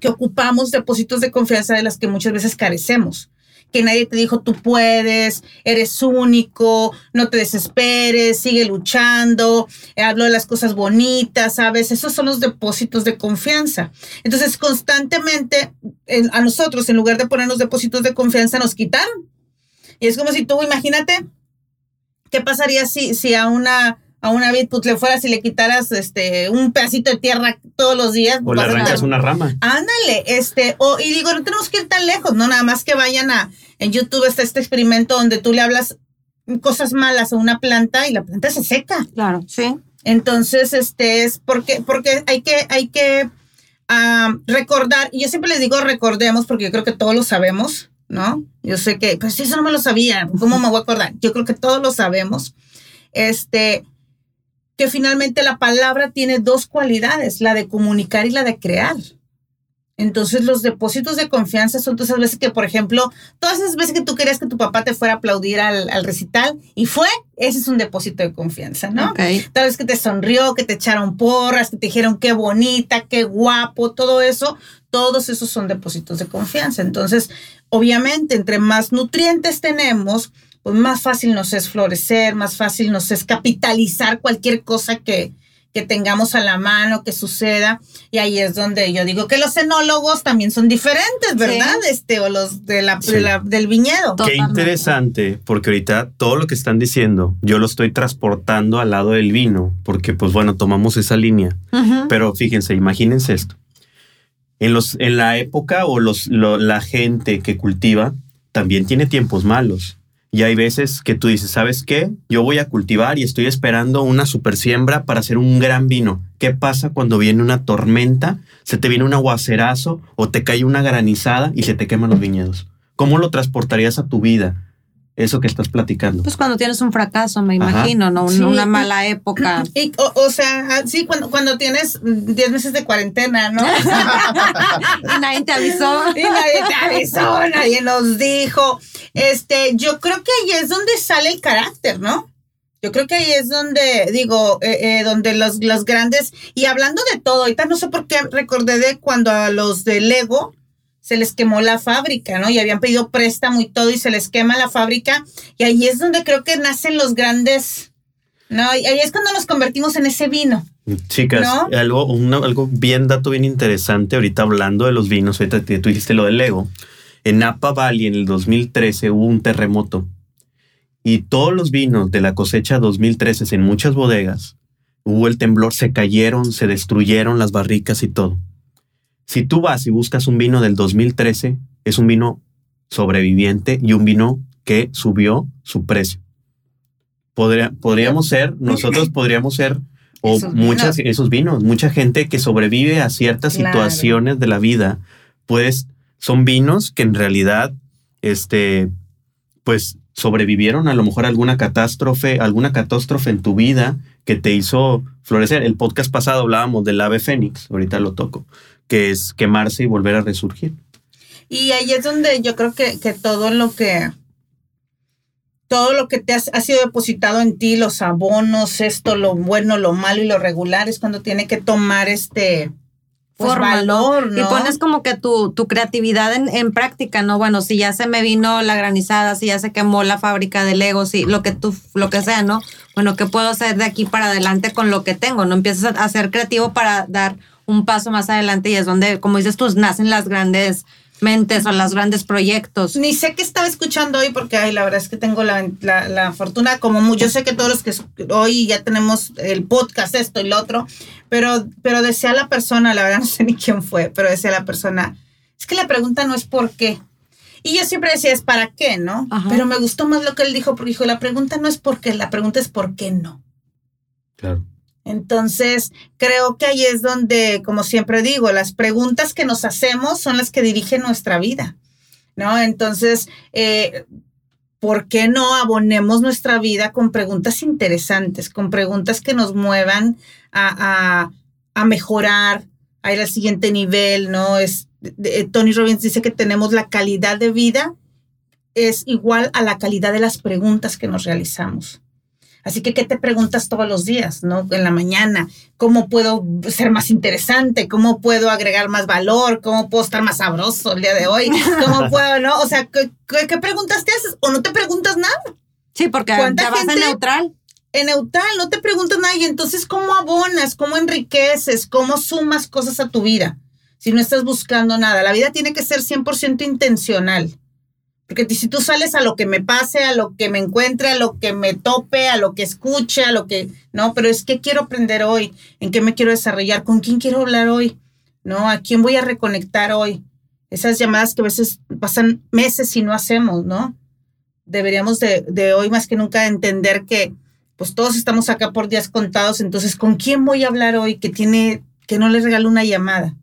que ocupamos depósitos de confianza de las que muchas veces carecemos. Que nadie te dijo, tú puedes, eres único, no te desesperes, sigue luchando, hablo de las cosas bonitas, ¿sabes? Esos son los depósitos de confianza. Entonces, constantemente en- a nosotros, en lugar de ponernos depósitos de confianza, nos quitaron. Y es como si tú, imagínate, ¿qué pasaría si, si a una a una vid pues, le fueras y le quitaras este un pedacito de tierra todos los días?
O le
a
arrancas una rama.
Ándale, este, o, y digo, no tenemos que ir tan lejos, no, nada más que vayan a, en YouTube está este experimento donde tú le hablas cosas malas a una planta y la planta se seca.
Claro, sí.
Entonces, este es porque, porque hay que, hay que ah, recordar, y yo siempre les digo recordemos porque yo creo que todos lo sabemos, ¿no? Yo sé que, pues eso no me lo sabía, ¿cómo me voy a acordar? Yo creo que todos lo sabemos. Este, que finalmente la palabra tiene dos cualidades, la de comunicar y la de crear. Entonces los depósitos de confianza son todas esas veces que, por ejemplo, todas esas veces que tú querías que tu papá te fuera a aplaudir al, al recital y fue, ese es un depósito de confianza, ¿no?
Ok.
Tal vez que te sonrió, que te echaron porras, que te dijeron qué bonita, qué guapo, todo eso, todos esos son depósitos de confianza. Entonces, obviamente, entre más nutrientes tenemos, pues más fácil nos es florecer, más fácil nos es capitalizar cualquier cosa que, que tengamos a la mano, que suceda. Y ahí es donde yo digo que los enólogos también son diferentes, ¿verdad? Este, o los de la,
Sí.
de la- del viñedo.
Totalmente.
Qué interesante, porque ahorita todo lo que están diciendo, yo lo estoy transportando al lado del vino, porque pues bueno, tomamos esa línea. Pero fíjense, imagínense esto. En, los, en la época o los, lo- la gente que cultiva también tiene tiempos malos. Y hay veces que tú dices, ¿sabes qué? Yo voy a cultivar y estoy esperando una super siembra para hacer un gran vino. ¿Qué pasa cuando viene una tormenta, se te viene un aguacerazo o te cae una granizada y se te queman los viñedos? ¿Cómo lo transportarías a tu vida? Eso que estás platicando.
Pues cuando tienes un fracaso, me
Ajá.
imagino, ¿no?
Sí.
Una mala época.
Y, o, o sea, ah, sí, cuando, cuando tienes mm, 10 meses de cuarentena, ¿no?
y nadie te avisó.
Y nadie te avisó, nadie nos dijo. Este, yo creo que ahí es donde sale el carácter, ¿no? Yo creo que ahí es donde, digo, eh, eh, donde los, los grandes, y hablando de todo, ahorita no sé por qué recordé de cuando a los de Lego se les quemó la fábrica, ¿no? Y habían pedido préstamo y todo y se les quema la fábrica. Y ahí es donde creo que nacen los grandes, ¿no? Y ahí es cuando nos convertimos en ese vino.
Chicas,
¿No?
algo, una- algo bien, dato bien interesante, ahorita hablando de los vinos, ahorita tú dijiste lo del Lego. En Napa Valley en el 2013 hubo un terremoto y todos los vinos de la cosecha 2013 en muchas bodegas hubo el temblor, se cayeron, se destruyeron las barricas y todo. Si tú vas y buscas un vino del 2013, es un vino sobreviviente y un vino que subió su precio. Podría- podríamos ser, nosotros podríamos ser, o
Esos
muchas,
vinos.
esos vinos, mucha gente que sobrevive a ciertas
Claro.
situaciones de la vida, pues son vinos que en realidad, este, pues sobrevivieron a lo mejor alguna catástrofe, alguna catástrofe en tu vida que te hizo florecer. El podcast pasado hablábamos del ave fénix, ahorita lo toco, que es quemarse y volver a resurgir.
Y ahí es donde yo creo que, que todo lo que todo lo que te has- ha sido depositado en ti, los abonos, esto, lo bueno, lo malo y lo regular, es cuando tiene que tomar este pues, valor, ¿no?
Y pones como que tu, tu creatividad en, en práctica, ¿no? Bueno, si ya se me vino la granizada, si ya se quemó la fábrica de Lego, si lo que tú, lo que sea, ¿no? Bueno, ¿qué puedo hacer de aquí para adelante con lo que tengo? No empiezas a, a ser creativo para dar un paso más adelante y es donde, como dices tú, nacen las grandes mentes o los grandes proyectos.
Ni sé qué estaba escuchando hoy porque ay, la verdad es que tengo la, la- la fortuna, como mu- yo sé que todos los que hoy ya tenemos el podcast, esto y lo otro, pero, pero decía la persona, la verdad no sé ni quién fue, pero decía la persona, es que la pregunta no es por qué. Y yo siempre decía es para qué, ¿no?
Ajá.
Pero me gustó más lo que él dijo porque dijo, la pregunta no es por qué, la pregunta es por qué no.
Claro.
Entonces, creo que ahí es donde, como siempre digo, las preguntas que nos hacemos son las que dirigen nuestra vida, ¿no? Entonces, eh, ¿por qué no abonemos nuestra vida con preguntas interesantes, con preguntas que nos muevan a, mejorar, a ir al siguiente nivel, ¿no? Es, Tony Robbins dice que tenemos la calidad de vida es igual a la calidad de las preguntas que nos realizamos. Así que, ¿qué te preguntas todos los días, no? En la mañana, ¿cómo puedo ser más interesante? ¿Cómo puedo agregar más valor? ¿Cómo puedo estar más sabroso el día de hoy? ¿Cómo puedo, no? O sea, ¿qué, preguntas te haces? ¿O no te preguntas nada?
Sí, porque te vas en neutral.
En neutral, no te preguntas nada. Y entonces, ¿cómo abonas? ¿Cómo enriqueces? ¿Cómo sumas cosas a tu vida? Si no estás buscando nada. La vida tiene que ser 100% intencional. Porque si tú sales a lo que me pase, a lo que me encuentre, a lo que me tope, a lo que escuche, a lo que... No, pero es que quiero aprender hoy, en qué me quiero desarrollar, con quién quiero hablar hoy, ¿no? ¿A quién voy a reconectar hoy? Esas llamadas que a veces pasan meses y no hacemos, ¿no? Deberíamos de, de hoy más que nunca entender que pues todos estamos acá por días contados, entonces ¿con quién voy a hablar hoy que tiene, que no le regalo una llamada?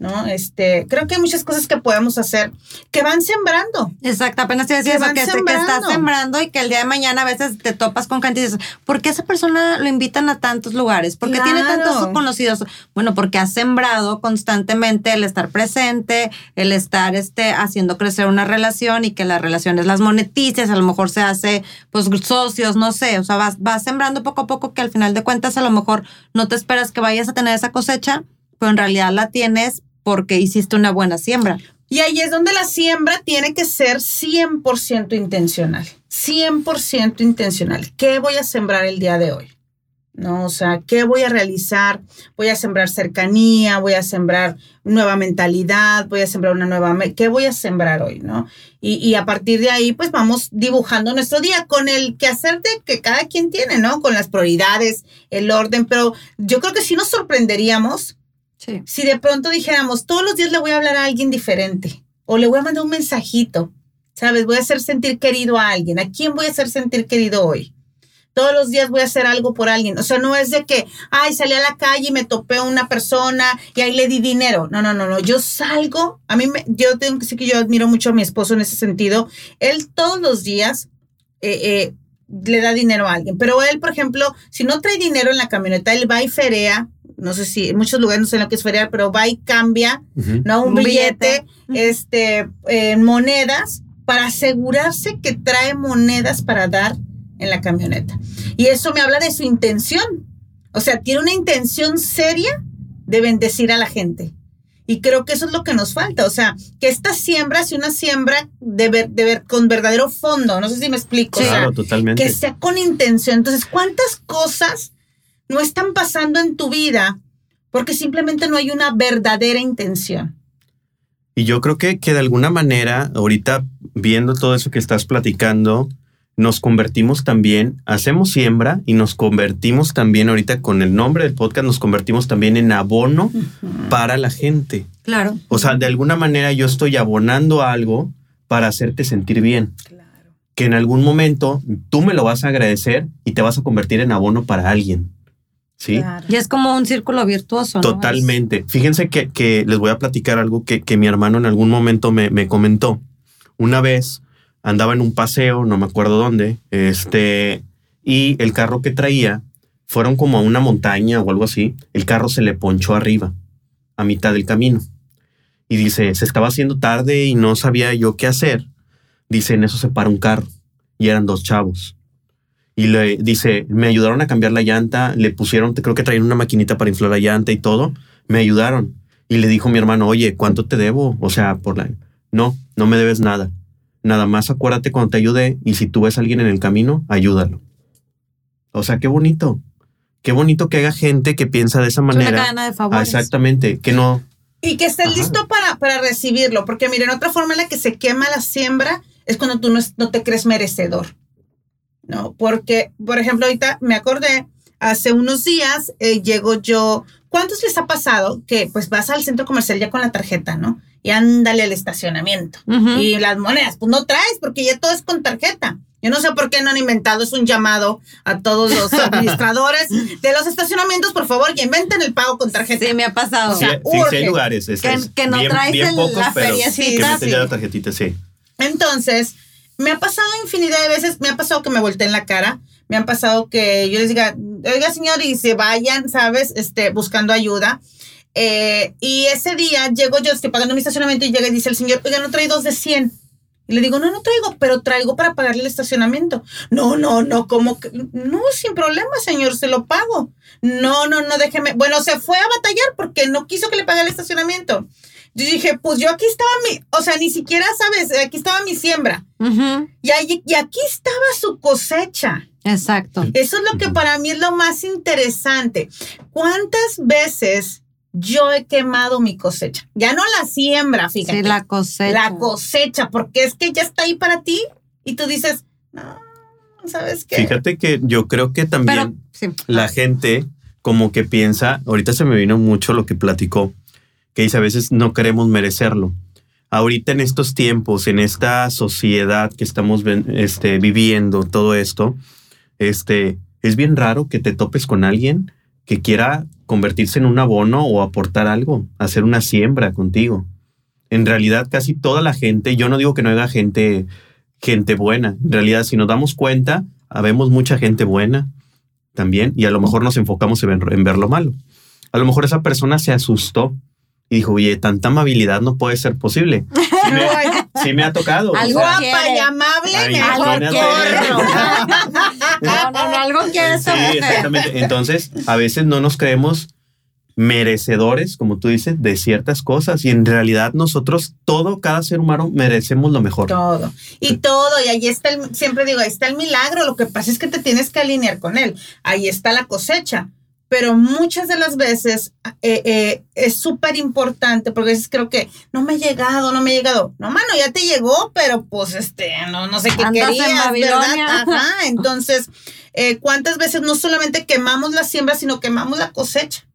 ¿No? Este, creo que hay muchas cosas que podemos hacer que van sembrando.
Exacto, apenas te decía eso, que, estás sembrando y que el día de mañana a veces te topas con gente y dices, ¿por qué esa persona lo invitan a tantos lugares? ¿Por qué tiene tantos conocidos? Bueno, porque has sembrado constantemente el estar presente, el estar este, haciendo crecer una relación y que las relaciones las monetices, a lo mejor se hace pues socios, no sé, o sea, vas, vas sembrando poco a poco que al final de cuentas a lo mejor no te esperas que vayas a tener esa cosecha, pero en realidad la tienes porque hiciste una buena siembra.
Y ahí es donde la siembra tiene que ser 100% intencional, 100% intencional. ¿Qué voy a sembrar el día de hoy? ¿no? O sea, ¿qué voy a realizar? Voy a sembrar cercanía, voy a sembrar nueva mentalidad, voy a sembrar una nueva... ¿Qué voy a sembrar hoy, no? Y, a partir de ahí, pues vamos dibujando nuestro día con el quehacer de que cada quien tiene, ¿no? Con las prioridades, el orden, pero yo creo que sí nos sorprenderíamos si de pronto dijéramos, todos los días le voy a hablar a alguien diferente o le voy a mandar un mensajito, ¿sabes? Voy a hacer sentir querido a alguien. ¿A quién voy a hacer sentir querido hoy? Todos los días voy a hacer algo por alguien. O sea, no es de que, ay, salí a la calle y me topé a una persona y ahí le di dinero. No, no, no, no. Yo salgo, a mí, me, yo tengo que decir que yo admiro mucho a mi esposo en ese sentido. Él todos los días eh, eh, le da dinero a alguien. Pero él, por ejemplo, si no trae dinero en la camioneta, él va y ferea no sé si en muchos lugares no sé lo que es ferial, pero va y cambia, ¿no? Un, billete, este, en monedas para asegurarse que trae monedas para dar en la camioneta. Y eso me habla de su intención. O sea, tiene una intención seria de bendecir a la gente. Y creo que eso es lo que nos falta. O sea, que esta siembra sea una siembra de ver, de ver con verdadero fondo. No sé si me explico.
Claro, totalmente.
Que sea con intención. Entonces, ¿cuántas cosas no están pasando en tu vida porque simplemente no hay una verdadera intención.
Y yo creo que, que de alguna manera, ahorita viendo todo eso que estás platicando, nos convertimos también, hacemos siembra y nos convertimos también ahorita con el nombre del podcast, nos convertimos también en abono para la gente.
Claro.
O sea, de alguna manera yo estoy abonando algo para hacerte sentir bien. Claro. Que en algún momento tú me lo vas a agradecer y te vas a convertir en abono para alguien. ¿Sí?
Y es como un círculo virtuoso.
Totalmente. Fíjense que, les voy a platicar algo que, mi hermano en algún momento me, comentó. Una vez andaba en un paseo, no me acuerdo dónde, este, y el carro que traía, fueron como a una montaña o algo así, el carro se le ponchó arriba, a mitad del camino. Y dice, se estaba haciendo tarde y no sabía yo qué hacer. Dice, en eso se para un carro y eran dos chavos y le dice, me ayudaron a cambiar la llanta, le pusieron, creo que traían una maquinita para inflar la llanta y todo, me ayudaron. Y le dijo mi hermano, oye, ¿cuánto te debo? O sea, por la... No, no me debes nada. Nada más acuérdate cuando te ayudé y si tú ves a alguien en el camino, ayúdalo. O sea, qué bonito. Qué bonito que haga gente que piensa de esa manera. Una
cadena de favores.
exactamente, que no...
Y que estés listo para, para recibirlo, porque miren, otra forma en la que se quema la siembra es cuando tú no, no te crees merecedor. ¿No? Porque, por ejemplo, ahorita me acordé, hace unos días eh, llego yo, ¿cuántos les ha pasado que pues vas al centro comercial ya con la tarjeta, ¿no? Y ándale al estacionamiento. Y las monedas, pues no traes porque ya todo es con tarjeta. Yo no sé por qué no han inventado, es un llamado a todos los administradores de los estacionamientos, por favor, que inventen el pago con tarjeta.
Sí, me ha pasado.
O sea,
sí, sí, sí hay lugares. Es,
Que-
es
que no
bien,
traes
bien
el-
pocos,
la feriecita,
que meten
sí.
ya la tarjetita, sí.
Entonces, me ha pasado infinidad de veces, me ha pasado que me volteen la cara, me han pasado que yo les diga, oiga señor, y se vayan, ¿sabes? Este, buscando ayuda. Eh, y ese día llego yo, estoy pagando mi estacionamiento y llega y dice el señor, oiga, no trae dos de 100. Y le digo, no, no traigo, pero traigo para pagarle el estacionamiento. No, no, no, ¿cómo que? No, sin problema, señor, se lo pago. No, no, no, déjeme. Bueno, se fue a batallar porque no quiso que le pague el estacionamiento. Yo dije, pues yo aquí estaba mi, o sea, ni siquiera, ¿sabes? Aquí estaba mi siembra. Y, ahí- y aquí estaba su cosecha.
Exacto.
Eso es lo que para mí es lo más interesante. ¿Cuántas veces yo he quemado mi cosecha? Ya no la siembra, fíjate.
Sí, la cosecha.
La cosecha, porque es que ya está ahí para ti y tú dices, no, ¿sabes qué?
Fíjate que yo creo que
Pero,
también
sí.
la gente como que piensa, ahorita se me vino mucho lo que platicó, que dice a veces no queremos merecerlo. Ahorita en estos tiempos, en esta sociedad que estamos este, viviendo, todo esto, este, es bien raro que te topes con alguien que quiera convertirse en un abono o aportar algo, hacer una siembra contigo. En realidad, casi toda la gente, yo no digo que no haya gente, gente buena. En realidad, si nos damos cuenta, habemos mucha gente buena también y a lo mejor nos enfocamos en ver lo malo. A lo mejor esa persona se asustó y dijo, oye, tanta amabilidad no puede ser posible. Sí me, sí me ha tocado. o
Algo
sea,
Guapa y amable,
Ay,
corro.
No, no, no, algo quiere esa
Sí, exactamente. Entonces, a veces no nos creemos merecedores, como tú dices, de ciertas cosas. Y en realidad nosotros, todo, cada ser humano, merecemos lo mejor.
Todo. Y todo. Y ahí está el, siempre digo, ahí está el milagro. Lo que pasa es que te tienes que alinear con él. Ahí está la cosecha. Pero muchas de las veces eh, eh, es súper importante porque a veces creo que no me ha llegado, no me ha llegado. No, mano, ya te llegó, pero pues este, no, no sé qué
Andas en
querías,
Babilonia.
¿verdad? Ajá. Entonces, eh, ¿cuántas veces no solamente quemamos la siembra, sino quemamos la cosecha?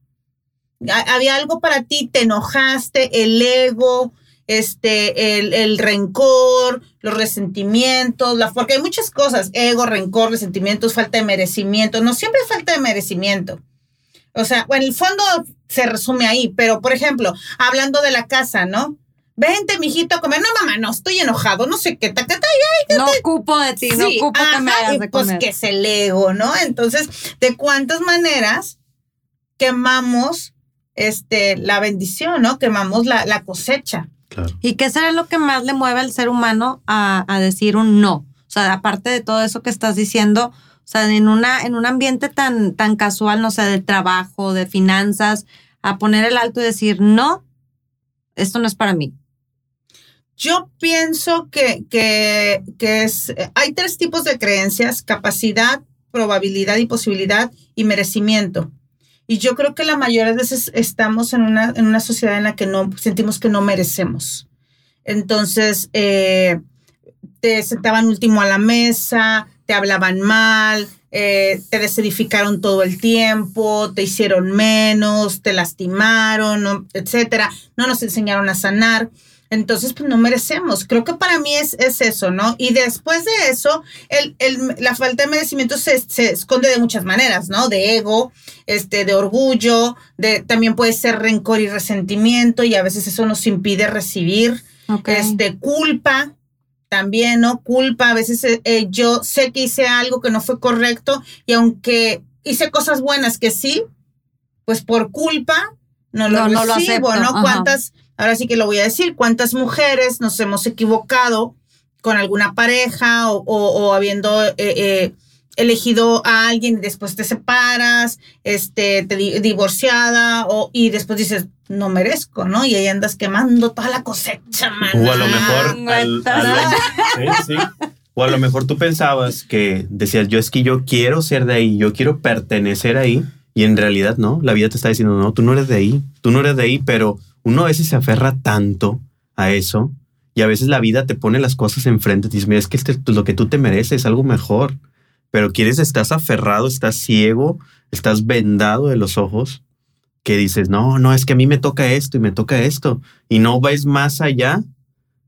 Ha- Había algo para ti, te enojaste, el ego, este, el, el rencor, los resentimientos, la, porque hay muchas cosas, ego, rencor, resentimientos, falta de merecimiento, no siempre es falta de merecimiento. O sea, bueno, en el fondo se resume ahí, pero por ejemplo, hablando de la casa, ¿no? Vente, mijito, a comer. No, mamá, no, estoy enojado, no sé qué, ta, ta, ta,
No ocupo de ti, no
Sí,
ocupo que me
ajá,
hagas
y
de
pues
comer.
que es el ego, ¿no? Entonces, ¿de cuántas maneras quemamos este, la bendición, ¿no? Quemamos la, la cosecha.
Claro.
¿Y qué será lo que más le mueve al ser humano a, a decir un no? O sea, aparte de todo eso que estás diciendo, o sea, en, una, en un ambiente tan, tan casual, no sé, de trabajo, de finanzas, a poner el alto y decir, no, esto no es para mí.
Yo pienso que, que, que es, hay tres tipos de creencias, capacidad, probabilidad y posibilidad y merecimiento. Y yo creo que la mayoría de veces estamos en una, en una sociedad en la que no sentimos que no merecemos. Entonces, eh, te sentaban último a la mesa, te hablaban mal, eh, te desedificaron todo el tiempo, te hicieron menos, te lastimaron, etcétera. No nos enseñaron a sanar. Entonces, pues no merecemos. Creo que para mí es, es eso, ¿no? Y después de eso, el, el- la falta de merecimiento se, se esconde de muchas maneras, ¿no? De ego, este, de orgullo, de, también puede ser rencor y resentimiento, y a veces eso nos impide recibir este, culpa, también, ¿no? Culpa, a veces eh, eh, yo sé que hice algo que no fue correcto y aunque hice cosas buenas que sí, pues por culpa no lo
No, no lo
recibo, ¿no?
ajá.
¿Cuántas, ahora sí que lo voy a decir, cuántas mujeres nos hemos equivocado con alguna pareja o, o- o habiendo... eh, eh, elegido a alguien y después te separas, este, te di- divorciada o, y después dices, no merezco, ¿no? Y ahí andas quemando toda la cosecha, man.
O a lo mejor. al-
Neta.
al- sí, sí. O a lo mejor tú pensabas que decías, yo es que yo quiero ser de ahí, yo quiero pertenecer ahí. Y en realidad no, la vida te está diciendo, no, tú no eres de ahí, tú no eres de ahí, pero uno a veces se aferra tanto a eso y a veces la vida te pone las cosas enfrente, te dice, mira, es que este- lo que tú te mereces es algo mejor, pero quieres, estás aferrado, estás ciego, estás vendado de los ojos, que dices, no, no, es que a mí me toca esto y me toca esto, y no ves más allá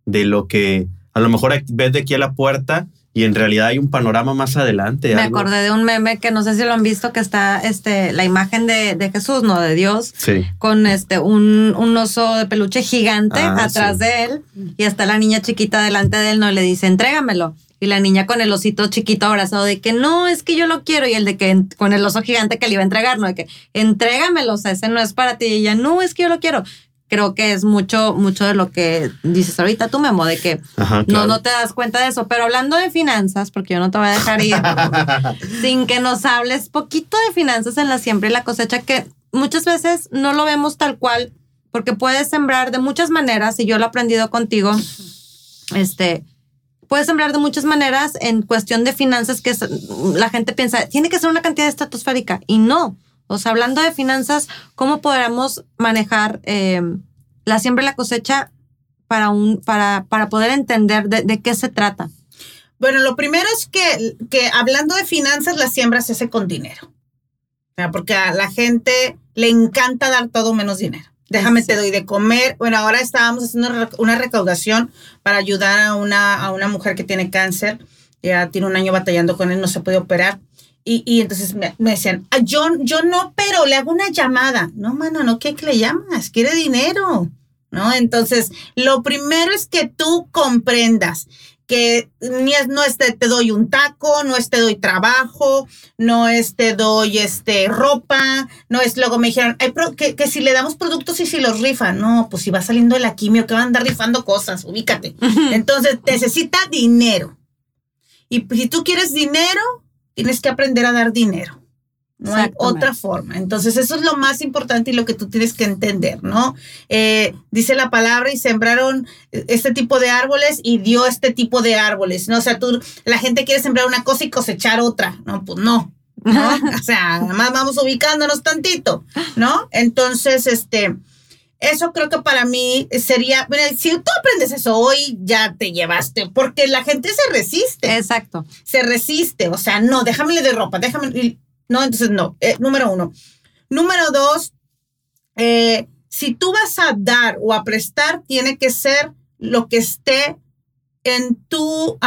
de lo que a lo mejor ves de aquí a la puerta y en realidad hay un panorama más adelante.
Me
algo-
acordé de un meme que no sé si lo han visto, que está este, la imagen de, de Jesús, no de Dios,
Sí.
con este un, un oso de peluche gigante
Ah,
atrás
sí.
de él y está la niña chiquita delante de él, no le dice, entrégamelo. Y la niña con el osito chiquito abrazado de que no, es que yo lo quiero. Y el de que con el oso gigante que le iba a entregar, no, de que entrégamelo, o sea, ese no es para ti. Y ella, no, es que yo lo quiero. Creo que es mucho, mucho de lo que dices ahorita tú, Memo, de que
Ajá,
no,
claro.
no te das cuenta de eso. Pero hablando de finanzas, porque yo no te voy a dejar ir sin que nos hables poquito de finanzas en la siembra y la cosecha, que muchas veces no lo vemos tal cual, porque puedes sembrar de muchas maneras, y yo lo he aprendido contigo, este, puedes sembrar de muchas maneras en cuestión de finanzas, que es- la gente piensa, tiene que ser una cantidad estratosférica, y no. O sea, hablando de finanzas, ¿cómo podríamos manejar eh, la siembra y la cosecha para, un, para, para poder entender de, de qué se trata?
Bueno, lo primero es que, que hablando de finanzas, la siembra se hace con dinero. O sea, porque a la gente le encanta dar todo menos dinero. Déjame
Sí.
te doy de comer. Bueno, ahora estábamos haciendo una recaudación para ayudar a una, a una mujer que tiene cáncer. Ya tiene un año batallando con él, no se puede operar. Y, y entonces me, me decían, "Ah, yo, yo no, pero le hago una llamada. No, mano, no, ¿qué que le llamas? Quiere dinero. ¿No? Entonces, lo primero es que tú comprendas que ni es, no es te, te doy un taco, no es te doy trabajo, no es te doy este ropa, no es luego me dijeron "Ay, pro- que, que si le damos productos y si los rifan, no, pues si va saliendo de la quimio que van a andar rifando cosas, ubícate. Entonces necesita dinero. Y si tú quieres dinero, tienes que aprender a dar dinero. No hay otra forma. Entonces, eso es lo más importante y lo que tú tienes que entender, ¿no? Eh, dice la palabra y sembraron este tipo de árboles y dio este tipo de árboles, ¿no? O sea, tú, la gente quiere sembrar una cosa y cosechar otra, ¿no? Pues no, ¿no? O sea, además vamos ubicándonos tantito, ¿no? Entonces, este, eso creo que para mí sería, mira, si tú aprendes eso hoy, ya te llevaste, porque la gente se resiste
Exacto.
se resiste, o sea, no, déjame de ropa, déjame, no, entonces no, eh, número uno. Número dos, eh, si tú vas a dar o a prestar, tiene que ser lo que esté en tu,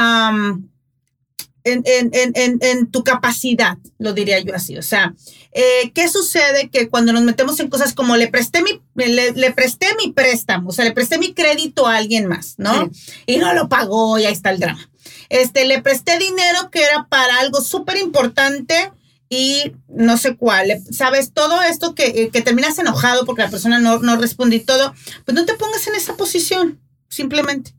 en, en- en- en- tu capacidad, lo diría yo así. O sea, eh, ¿qué sucede? Que cuando nos metemos en cosas como le presté mi, le, le presté mi préstamo, o sea, le presté mi crédito a alguien más, ¿no? Y no lo pagó y ahí está el drama. Este, le presté dinero que era para algo súper importante y no sé cuál, ¿sabes? Todo esto que, eh, que terminas enojado porque la persona no, no responde y todo, pues no te pongas en esa posición, simplemente,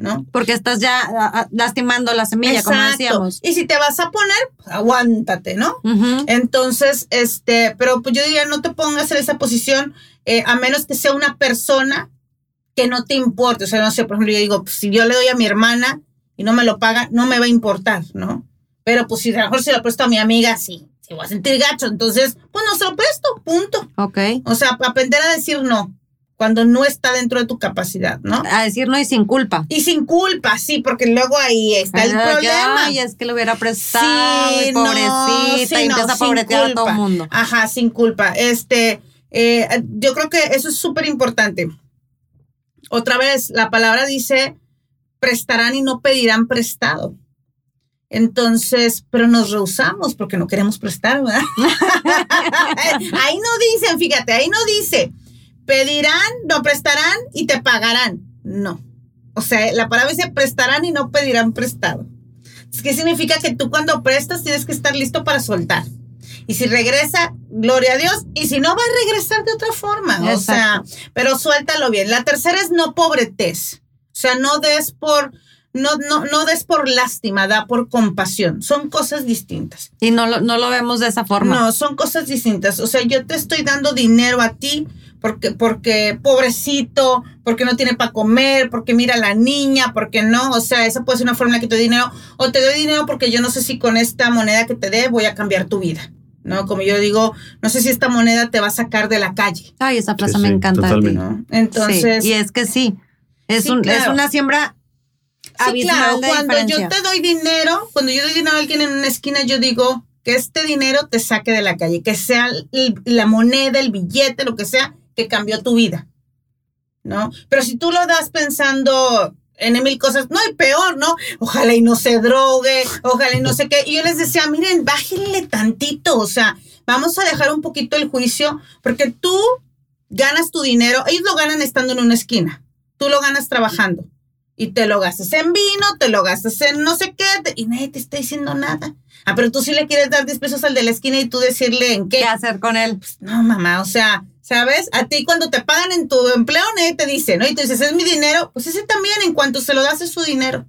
¿no?
Porque estás ya lastimando la semilla, como decíamos.
Y si te vas a poner, pues, aguántate, ¿no? Entonces, este, pero pues yo diría, no te pongas en esa posición, eh, a menos que sea una persona que no te importe. O sea, no sé, por ejemplo, yo digo, pues, si yo le doy a mi hermana y no me lo paga, no me va a importar, ¿no? Pero pues si a lo mejor se lo presto a mi amiga, sí, se va a sentir gacho. Entonces, pues no se lo presto, punto.
Ok.
O sea, aprender a decir no cuando no está dentro de tu capacidad, ¿no?
A decir no y sin culpa.
Y sin culpa, sí, porque luego ahí está el
Ah,
problema.
Ay, es que le hubiera prestado,
Sí,
y
no,
pobrecita,
sí,
y
no,
empieza a pobretear a todo el mundo.
Ajá, sin culpa. Este, eh, yo creo que eso es súper importante. Otra vez, la palabra dice, prestarán y no pedirán prestado. Entonces, pero nos rehusamos porque no queremos prestar, ¿verdad? ahí no dicen, fíjate, ahí no dice, pedirán, no prestarán y te pagarán. No. O sea, la palabra dice prestarán y no pedirán prestado. ¿Qué significa? Que tú cuando prestas tienes que estar listo para soltar. Y si regresa, gloria a Dios. Y si no, va a regresar de otra forma. O sea,
Exacto.
pero suéltalo bien. La tercera es no pobretes. O sea, no des por, no, no, no des por lástima, da por compasión. Son cosas distintas.
Y no lo, no lo vemos de esa forma.
No, son cosas distintas. O sea, yo te estoy dando dinero a ti porque, porque pobrecito, porque no tiene para comer, porque mira a la niña, porque no. O sea, esa puede ser una forma en la que te doy dinero. O te doy dinero porque yo no sé si con esta moneda que te dé voy a cambiar tu vida. ¿No? Como yo digo, no sé si esta moneda te va a sacar de la calle.
Ay, esa frase
Sí,
me
sí,
encanta.
Entonces.
Sí, y es que sí. Es,
Sí,
un, es una siembra
claro,
de
cuando yo te doy dinero, cuando yo doy dinero a alguien en una esquina, yo digo que este dinero te saque de la calle, que sea la moneda, el billete, lo que sea, que cambió tu vida. ¿No? Pero si tú lo das pensando, en mil cosas, no, y peor, ¿no? Ojalá y no se drogue, ojalá y no sé qué. Y yo les decía, miren, bájenle tantito, o sea, vamos a dejar un poquito el juicio, porque tú ganas tu dinero, ellos lo ganan estando en una esquina, tú lo ganas trabajando y te lo gastas en vino, te lo gastas en no sé qué, y nadie te está diciendo nada. Ah, pero tú sí le quieres dar 10 pesos al de la esquina y tú decirle en qué.
¿Qué hacer con él?
Pues, no, mamá, o sea, ¿sabes? A ti cuando te pagan en tu empleo, nadie te dice, ¿no? Y tú dices, es mi dinero, pues ese también, en cuanto se lo das, es su dinero.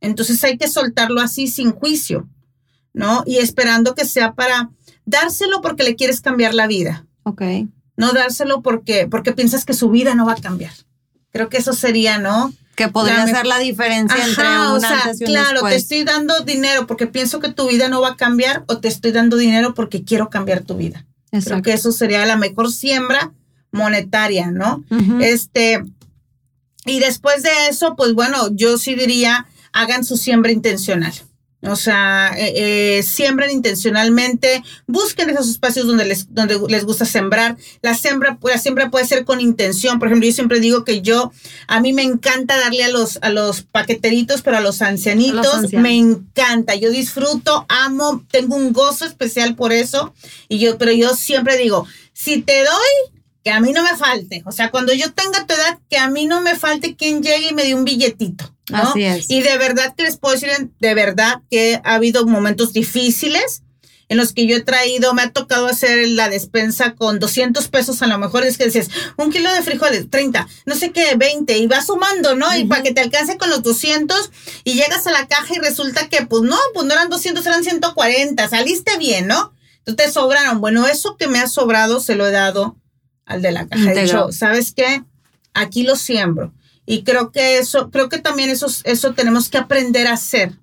Entonces hay que soltarlo así sin juicio, ¿no? Y esperando que sea para dárselo porque le quieres cambiar la vida.
Ok.
No dárselo porque, porque piensas que su vida no va a cambiar. Creo que eso sería, ¿no?
Que podría ser la diferencia entre un o sea, antes y un
Claro, te estoy dando dinero porque pienso que tu vida no va a cambiar o te estoy dando dinero porque quiero cambiar tu vida. Exacto. Creo que eso sería la mejor siembra monetaria, ¿no? Este, y después de eso, pues bueno, yo sí diría, hagan su siembra intencional. O sea, eh, eh, siembren intencionalmente, busquen esos espacios donde les, donde les gusta sembrar. La siembra, la siembra puede ser con intención. Por ejemplo, yo siempre digo que yo, a mí me encanta darle a los, a los paqueteritos, pero a los ancianitos me encanta. Yo disfruto, amo, tengo un gozo especial por eso. Y yo, pero yo siempre digo, si te doy, que a mí no me falte. O sea, cuando yo tenga tu edad, que a mí no me falte quien llegue y me dé un billetito. Así es. Y de verdad que les puedo decir, de verdad que ha habido momentos difíciles en los que yo he traído, me ha tocado hacer la despensa con 200 pesos a lo mejor, es que dices, un kilo de frijoles, 30, no sé qué, 20, y vas sumando, ¿no? Y para que te alcance con los 200 y llegas a la caja y resulta que, pues no, pues no eran 200, eran 140, saliste bien, ¿no? Entonces te sobraron. Bueno, eso que me ha sobrado se lo he dado al de la caja. De hecho, ¿sabes qué? Aquí lo siembro y creo que eso, creo que también eso, eso tenemos que aprender a hacer,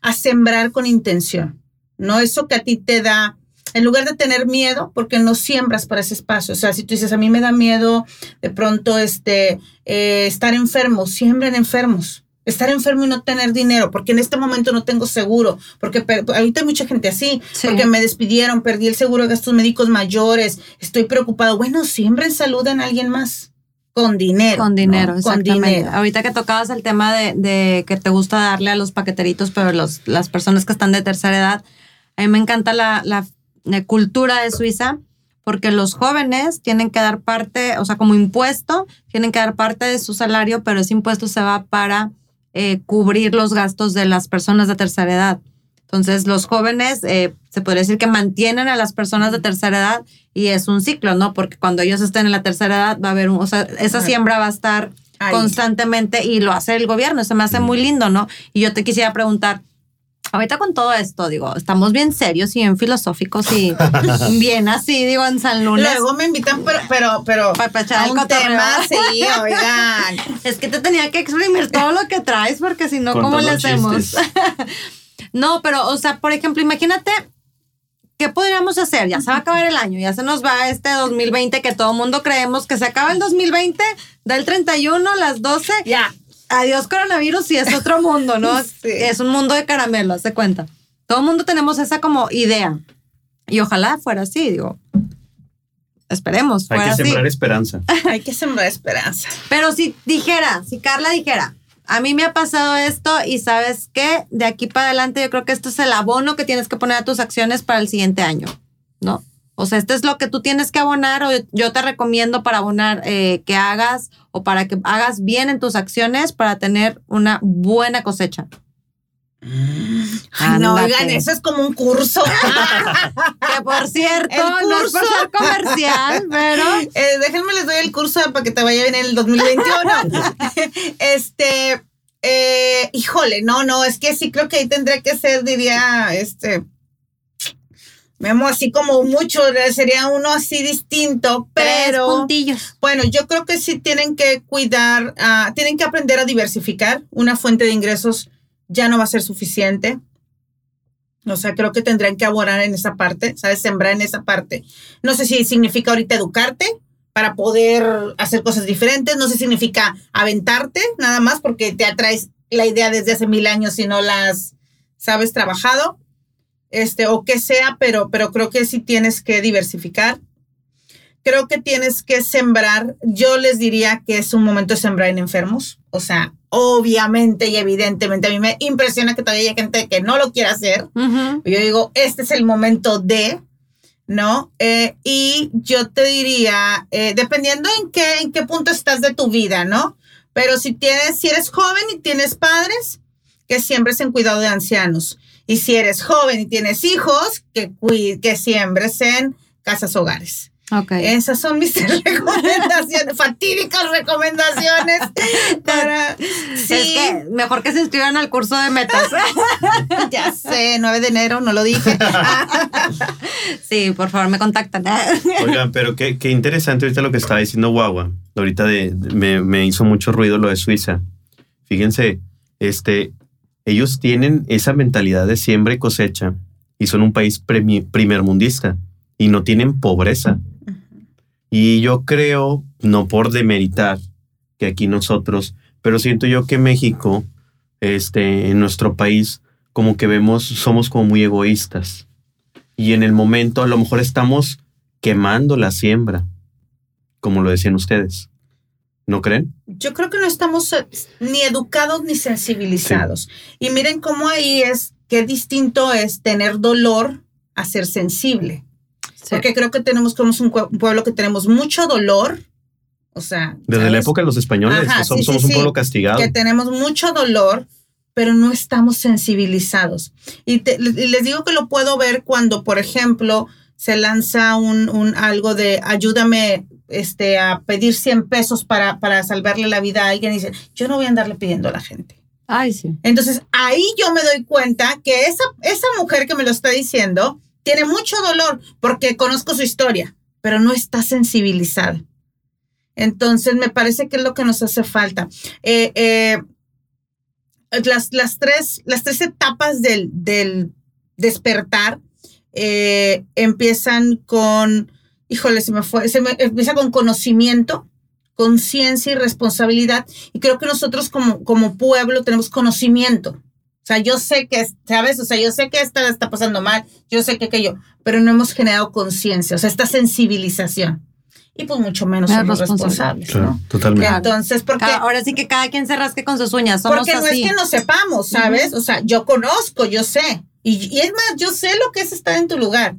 a sembrar con intención. No eso que a ti te da, en lugar de tener miedo, porque no siembras para ese espacio. O sea, si tú dices, a mí me da miedo de pronto este, eh, estar enfermo, siembren enfermos. Estar enfermo y no tener dinero, porque en este momento no tengo seguro, porque ahorita hay mucha gente así, porque me despidieron, perdí el seguro de gastos médicos mayores, estoy preocupado. Bueno, siembren salud en alguien más. Con dinero.
Con dinero, exactamente. Ahorita que tocabas el tema de, que te gusta darle a los paqueteritos, pero los, las personas que están de tercera edad, a mí me encanta la, la, cultura de Suiza porque los jóvenes tienen que dar parte, o sea, como impuesto, tienen que dar parte de su salario, pero ese impuesto se va para eh, cubrir los gastos de las personas de tercera edad. Entonces, los jóvenes, eh, se podría decir que mantienen a las personas de tercera edad y es un ciclo, ¿no? Porque cuando ellos estén en la tercera edad va a haber, un, o sea, esa siembra va a estar constantemente y lo hace el gobierno. Se me hace muy lindo, ¿no? Y yo te quisiera preguntar, ahorita con todo esto, digo, estamos bien serios y bien filosóficos y bien así, digo, en San Lunes.
Luego me invitan, pero, pero, pero
para echar un tema, sí, oigan. es que te tenía que exprimir todo lo que traes porque si no, ¿cómo le hacemos? No, pero, o sea, por ejemplo, imagínate, ¿qué podríamos hacer? Ya se va a acabar el año, ya se nos va este 2020 que todo el mundo creemos que se acaba el 2020, da el 31, las 12.
Ya.
Adiós coronavirus y es otro mundo, ¿no? Es un mundo de caramelo, se cuenta. Todo el mundo tenemos esa como idea. Y ojalá fuera así, digo. Esperemos.
Hay que sembrar esperanza.
Hay que sembrar esperanza.
Pero si dijera, si Carla dijera, a mí me ha pasado esto y sabes qué, de aquí para adelante yo creo que esto es el abono que tienes que poner a tus acciones para el siguiente año, ¿no? O sea, esto es lo que tú tienes que abonar o yo te recomiendo para abonar eh, que hagas o para que hagas bien en tus acciones para tener una buena cosecha.
Ay, no, oigan, eso es como un curso.
que por cierto, no es por ser comercial, pero.
Eh, déjenme les doy el curso para que te vaya bien en el 2021. este. Eh, híjole, no, no, es que sí creo que ahí tendría que ser, diría, este. Memo así como mucho, sería uno así distinto, pero.
puntillos.
Bueno, yo creo que sí tienen que cuidar, uh, tienen que aprender a diversificar una fuente de ingresos ya no va a ser suficiente. O sea, creo que tendrán que abonar en esa parte, ¿sabes? Sembrar en esa parte. No sé si significa ahorita educarte para poder hacer cosas diferentes. No sé si significa aventarte nada más porque te atraes la idea desde hace mil años y no las sabes trabajado. Este, o que sea, pero, pero creo que sí tienes que diversificar. Creo que tienes que sembrar. Yo les diría que es un momento de sembrar en enfermos. O sea, obviamente y evidentemente a mí me impresiona que todavía hay gente que no lo quiere hacer. Yo digo, este es el momento de, ¿no? Eh, y yo te diría, eh, dependiendo en qué, en qué punto estás de tu vida, ¿no? Pero si tienes, si eres joven y tienes padres, que siembres en cuidado de ancianos. Y si eres joven y tienes hijos, que, que siembres en casas hogares.
Ok.
Esas son mis recomendaciones, fatídicas recomendaciones para... Sí,
Es que mejor que se inscriban al curso de metas.
ya sé, 9 de enero, no lo dije.
sí, por favor, me contactan.
Oigan, pero qué, qué interesante ahorita lo que estaba diciendo Guagua. Ahorita de, de- me, me hizo mucho ruido lo de Suiza. Fíjense, este, ellos tienen esa mentalidad de siembra y cosecha y son un país primermundista y no tienen pobreza. Y yo creo, no por demeritar, que aquí nosotros, pero siento yo que México, este, en nuestro país, como que vemos, somos como muy egoístas. Y en el momento a lo mejor estamos quemando la siembra, como lo decían ustedes. ¿No creen?
Yo creo que no estamos eh, ni educados ni sensibilizados. Y miren cómo ahí es, qué distinto es tener dolor a ser sensible. Porque creo que tenemos como un, pueblo que tenemos mucho dolor. O sea,
Desde la
¿sabes?
época de los españoles
Ajá,
somos,
sí, sí,
somos un
sí.
pueblo castigado.
que tenemos mucho dolor, pero no estamos sensibilizados. Y, te- y les digo que lo puedo ver cuando, por ejemplo, se lanza un, un algo de ayúdame este, a pedir 100 pesos para, para salvarle la vida a alguien y dice, yo no voy a andarle pidiendo a la gente.
Ay, sí.
Entonces ahí yo me doy cuenta que esa, esa mujer que me lo está diciendo tiene mucho dolor porque conozco su historia, pero no está sensibilizada. Entonces me parece que es lo que nos hace falta. Eh, eh, las, las, tres, las tres etapas del, del despertar eh, empiezan con, híjole, se me fue, se me, empieza con conocimiento, conciencia y responsabilidad. Y creo que nosotros como, como pueblo tenemos conocimiento. O sea, yo sé que, ¿sabes? O sea, yo sé que esta está pasando mal, yo sé que aquello, pero no hemos generado conciencia, o sea, esta sensibilización. Y pues mucho menos somos responsables,
Claro,
¿no?
totalmente.
Entonces, porque,
Cada- ahora sí que cada quien se rasque con sus uñas. Somos
porque no
así.
es que no sepamos, ¿sabes? O sea, yo conozco, yo sé. Y, y es más, yo sé lo que es estar en tu lugar,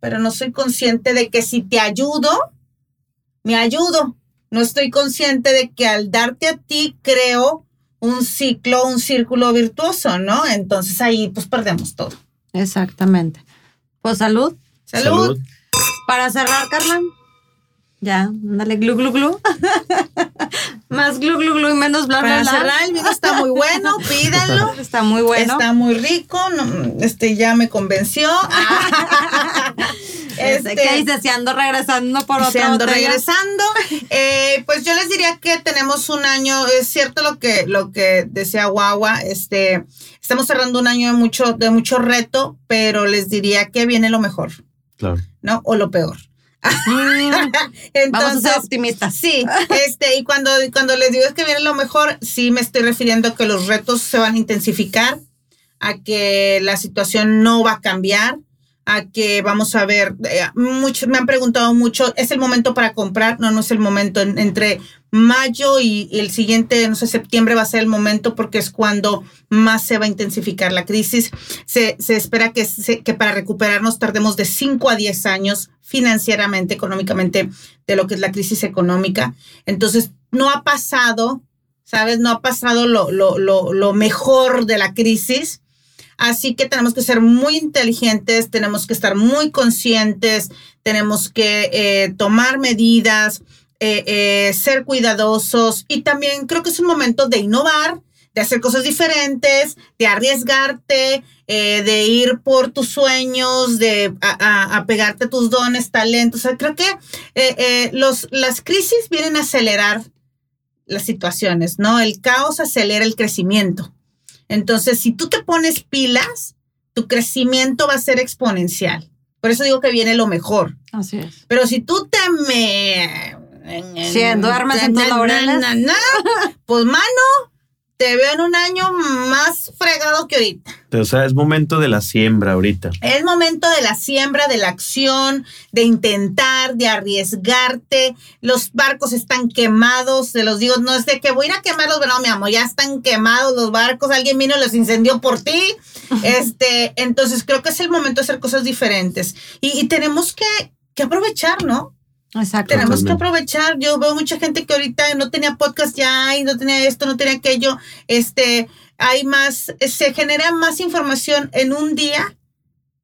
pero no soy consciente de que si te ayudo, me ayudo. No estoy consciente de que al darte a ti creo un ciclo, un círculo virtuoso, ¿no? Entonces ahí pues perdemos todo.
Exactamente. Pues salud.
Salud.
Para cerrar, Carla. Ya, dale glu glu glu. Más glu glu glu y menos bla bla
Para
bla.
cerrar, el vino está muy bueno, pídanlo.
Está muy bueno.
Está muy rico, no, este ya me convenció.
Este, ¿Qué dices? Si ando regresando por
Se
otra
ando
botella.
regresando. Eh, pues yo les diría que tenemos un año, es cierto lo que, lo que decía Guagua, este, estamos cerrando un año de mucho, de mucho reto, pero les diría que viene lo mejor,
Claro.
¿no? O lo peor.
Mm, Vamos a
Entonces,
ser optimistas.
Sí, este, y cuando, cuando les digo es que viene lo mejor, sí me estoy refiriendo a que los retos se van a intensificar, a que la situación no va a cambiar, a que vamos a ver, eh, me han preguntado mucho, ¿es el momento para comprar? No, no es el momento. En- entre mayo y, el siguiente, no sé, septiembre va a ser el momento porque es cuando más se va a intensificar la crisis. Se, se espera que, se- que para recuperarnos tardemos de 5 a 10 años financieramente, económicamente, de lo que es la crisis económica. Entonces, no ha pasado, ¿sabes? No ha pasado lo, lo, lo, lo mejor de la crisis. Así que tenemos que ser muy inteligentes, tenemos que estar muy conscientes, tenemos que eh, tomar medidas, eh, eh, ser cuidadosos y también creo que es un momento de innovar, de hacer cosas diferentes, de arriesgarte, de ir por tus sueños, de a, a- tus dones, talentos. O sea, creo que los, las crisis vienen a acelerar las situaciones, ¿no? El caos acelera el crecimiento. Entonces, si tú te pones pilas, tu crecimiento va a ser exponencial. Por eso digo que viene lo mejor.
Así es.
Pero si tú te me...
Sí, duermes en tus
na,
laureles.
Pues, mano, te veo en un año más fregado que ahorita.
O sea, es momento de la siembra ahorita.
Es momento de la siembra, de la acción, de intentar, de arriesgarte. Los barcos están quemados, se los digo, no es de que voy a ir a quemarlos, pero no, mi amor, ya están quemados los barcos, alguien vino y los incendió por ti. Este, entonces creo que es el momento de hacer cosas diferentes. Y, y tenemos que, que aprovechar, ¿no?
Exacto.
Tenemos que aprovechar. Yo veo mucha gente que ahorita no tenía podcast ya y no tenía esto, no tenía aquello. Este, hay más, se genera más información en un día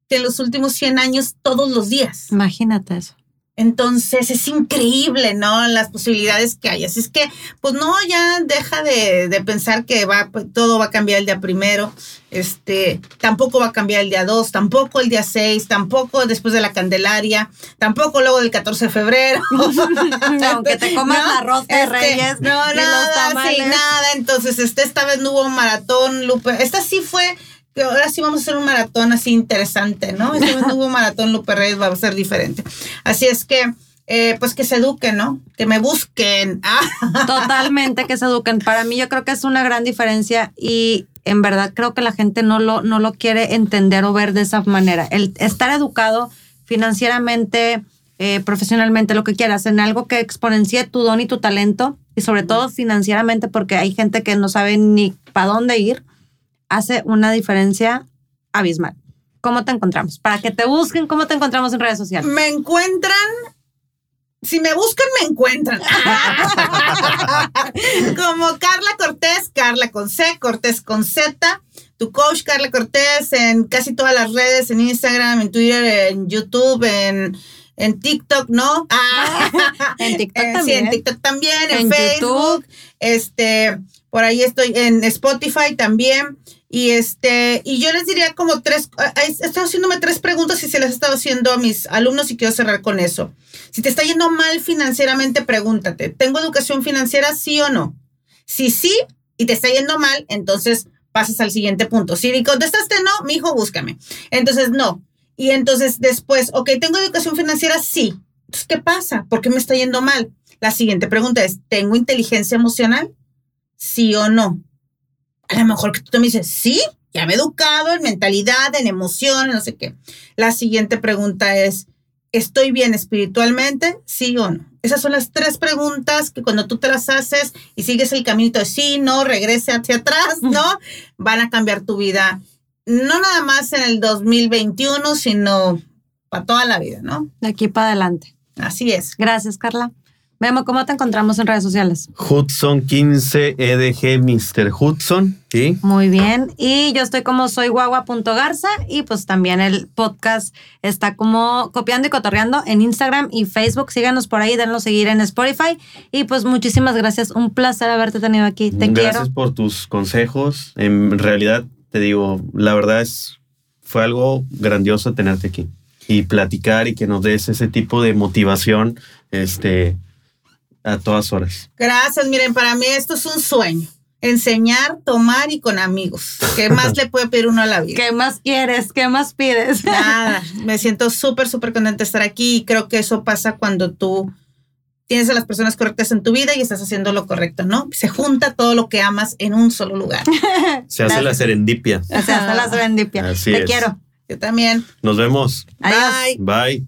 que en los últimos 100 años todos los días.
Imagínate eso.
Entonces es increíble, ¿no? Las posibilidades que hay. Así es que, pues no, ya deja de, de pensar que va, pues, todo va a cambiar el día primero. Este, tampoco va a cambiar el día 2, tampoco el día 6, tampoco después de la Candelaria, tampoco luego del 14 de febrero.
Aunque te comas
No,
la rosca de Reyes.
No,
los
nada, sí, nada. Entonces, este, esta vez no hubo maratón, Lupe. Esta sí fue, ahora sí vamos a hacer un maratón así interesante, ¿no? Esta vez no hubo maratón, Lupe Reyes va a ser diferente. Así es que, eh, pues que se eduquen, ¿no? Que me busquen.
Totalmente que se eduquen. Para mí yo creo que es una gran diferencia y en verdad creo que la gente no lo, no lo quiere entender o ver de esa manera. El estar educado financieramente, eh, profesionalmente, lo que quieras, en algo que exponencie tu don y tu talento y sobre todo financieramente porque hay gente que no sabe ni para dónde ir, hace una diferencia abismal. ¿Cómo te encontramos? Para que te busquen, ¿cómo te encontramos en redes sociales?
me encuentran. Si me buscan, me encuentran. Como Carla Cortés, Carla con C, Cortés con Z, tu coach Carla Cortés en casi todas las redes, en Instagram, en Twitter, en YouTube, en, en TikTok, ¿no? Ah,
En TikTok
eh, sí,
también.
en TikTok también, en,
En
Facebook, este, por ahí estoy en Spotify también. Y este, y yo les diría como tres, ah, he estado haciéndome tres preguntas y se las he estado haciendo a mis alumnos y quiero cerrar con eso. Si te está yendo mal financieramente, pregúntate, ¿tengo educación financiera sí o no? Si sí y te está yendo mal, entonces pasas al siguiente punto. Si contestaste no, mi hijo, búscame. Entonces, no. Y entonces después, ok, ¿tengo educación financiera? Sí. Entonces, ¿qué pasa? ¿Por qué me está yendo mal? La siguiente pregunta es, ¿tengo inteligencia emocional? ¿Sí o no? A lo mejor que tú también dices, sí, ya me he educado en mentalidad, en emoción, no sé qué. La siguiente pregunta es, ¿estoy bien espiritualmente? ¿Sí o no? Esas son las tres preguntas que cuando tú te las haces y sigues el caminito de sí, no, regrese hacia atrás, ¿no? Van a cambiar tu vida. No nada más en el 2021, sino para toda la vida, ¿no?
De aquí para adelante.
Así es.
Gracias, Carla. Memo, ¿cómo te encontramos en redes sociales?
Hudson 15 EDG Mr. Hudson, ¿sí?
Muy bien. Y yo estoy como soy guagua.garza y pues también el podcast está como copiando y cotorreando en Instagram y Facebook. Síganos por ahí, denlo seguir en Spotify. Y pues muchísimas gracias. Un placer haberte tenido aquí. Te
Gracias
quiero.
por tus consejos. En realidad, te digo, la verdad es, fue algo grandioso tenerte aquí y platicar y que nos des ese tipo de motivación, este, a todas horas.
Gracias, miren, para mí esto es un sueño. Enseñar, tomar y con amigos. ¿Qué más le puede pedir uno a la vida?
¿Qué más quieres? ¿Qué más pides?
Nada, me siento súper, súper contenta de estar aquí y creo que eso pasa cuando tú tienes a las personas correctas en tu vida y estás haciendo lo correcto, ¿no? Se junta todo lo que amas en un solo lugar.
Se hace la serendipia.
Sea, hasta la serendipia.
Así
Te
es.
quiero.
Yo también.
Nos vemos.
Adiós.
Bye.
Bye.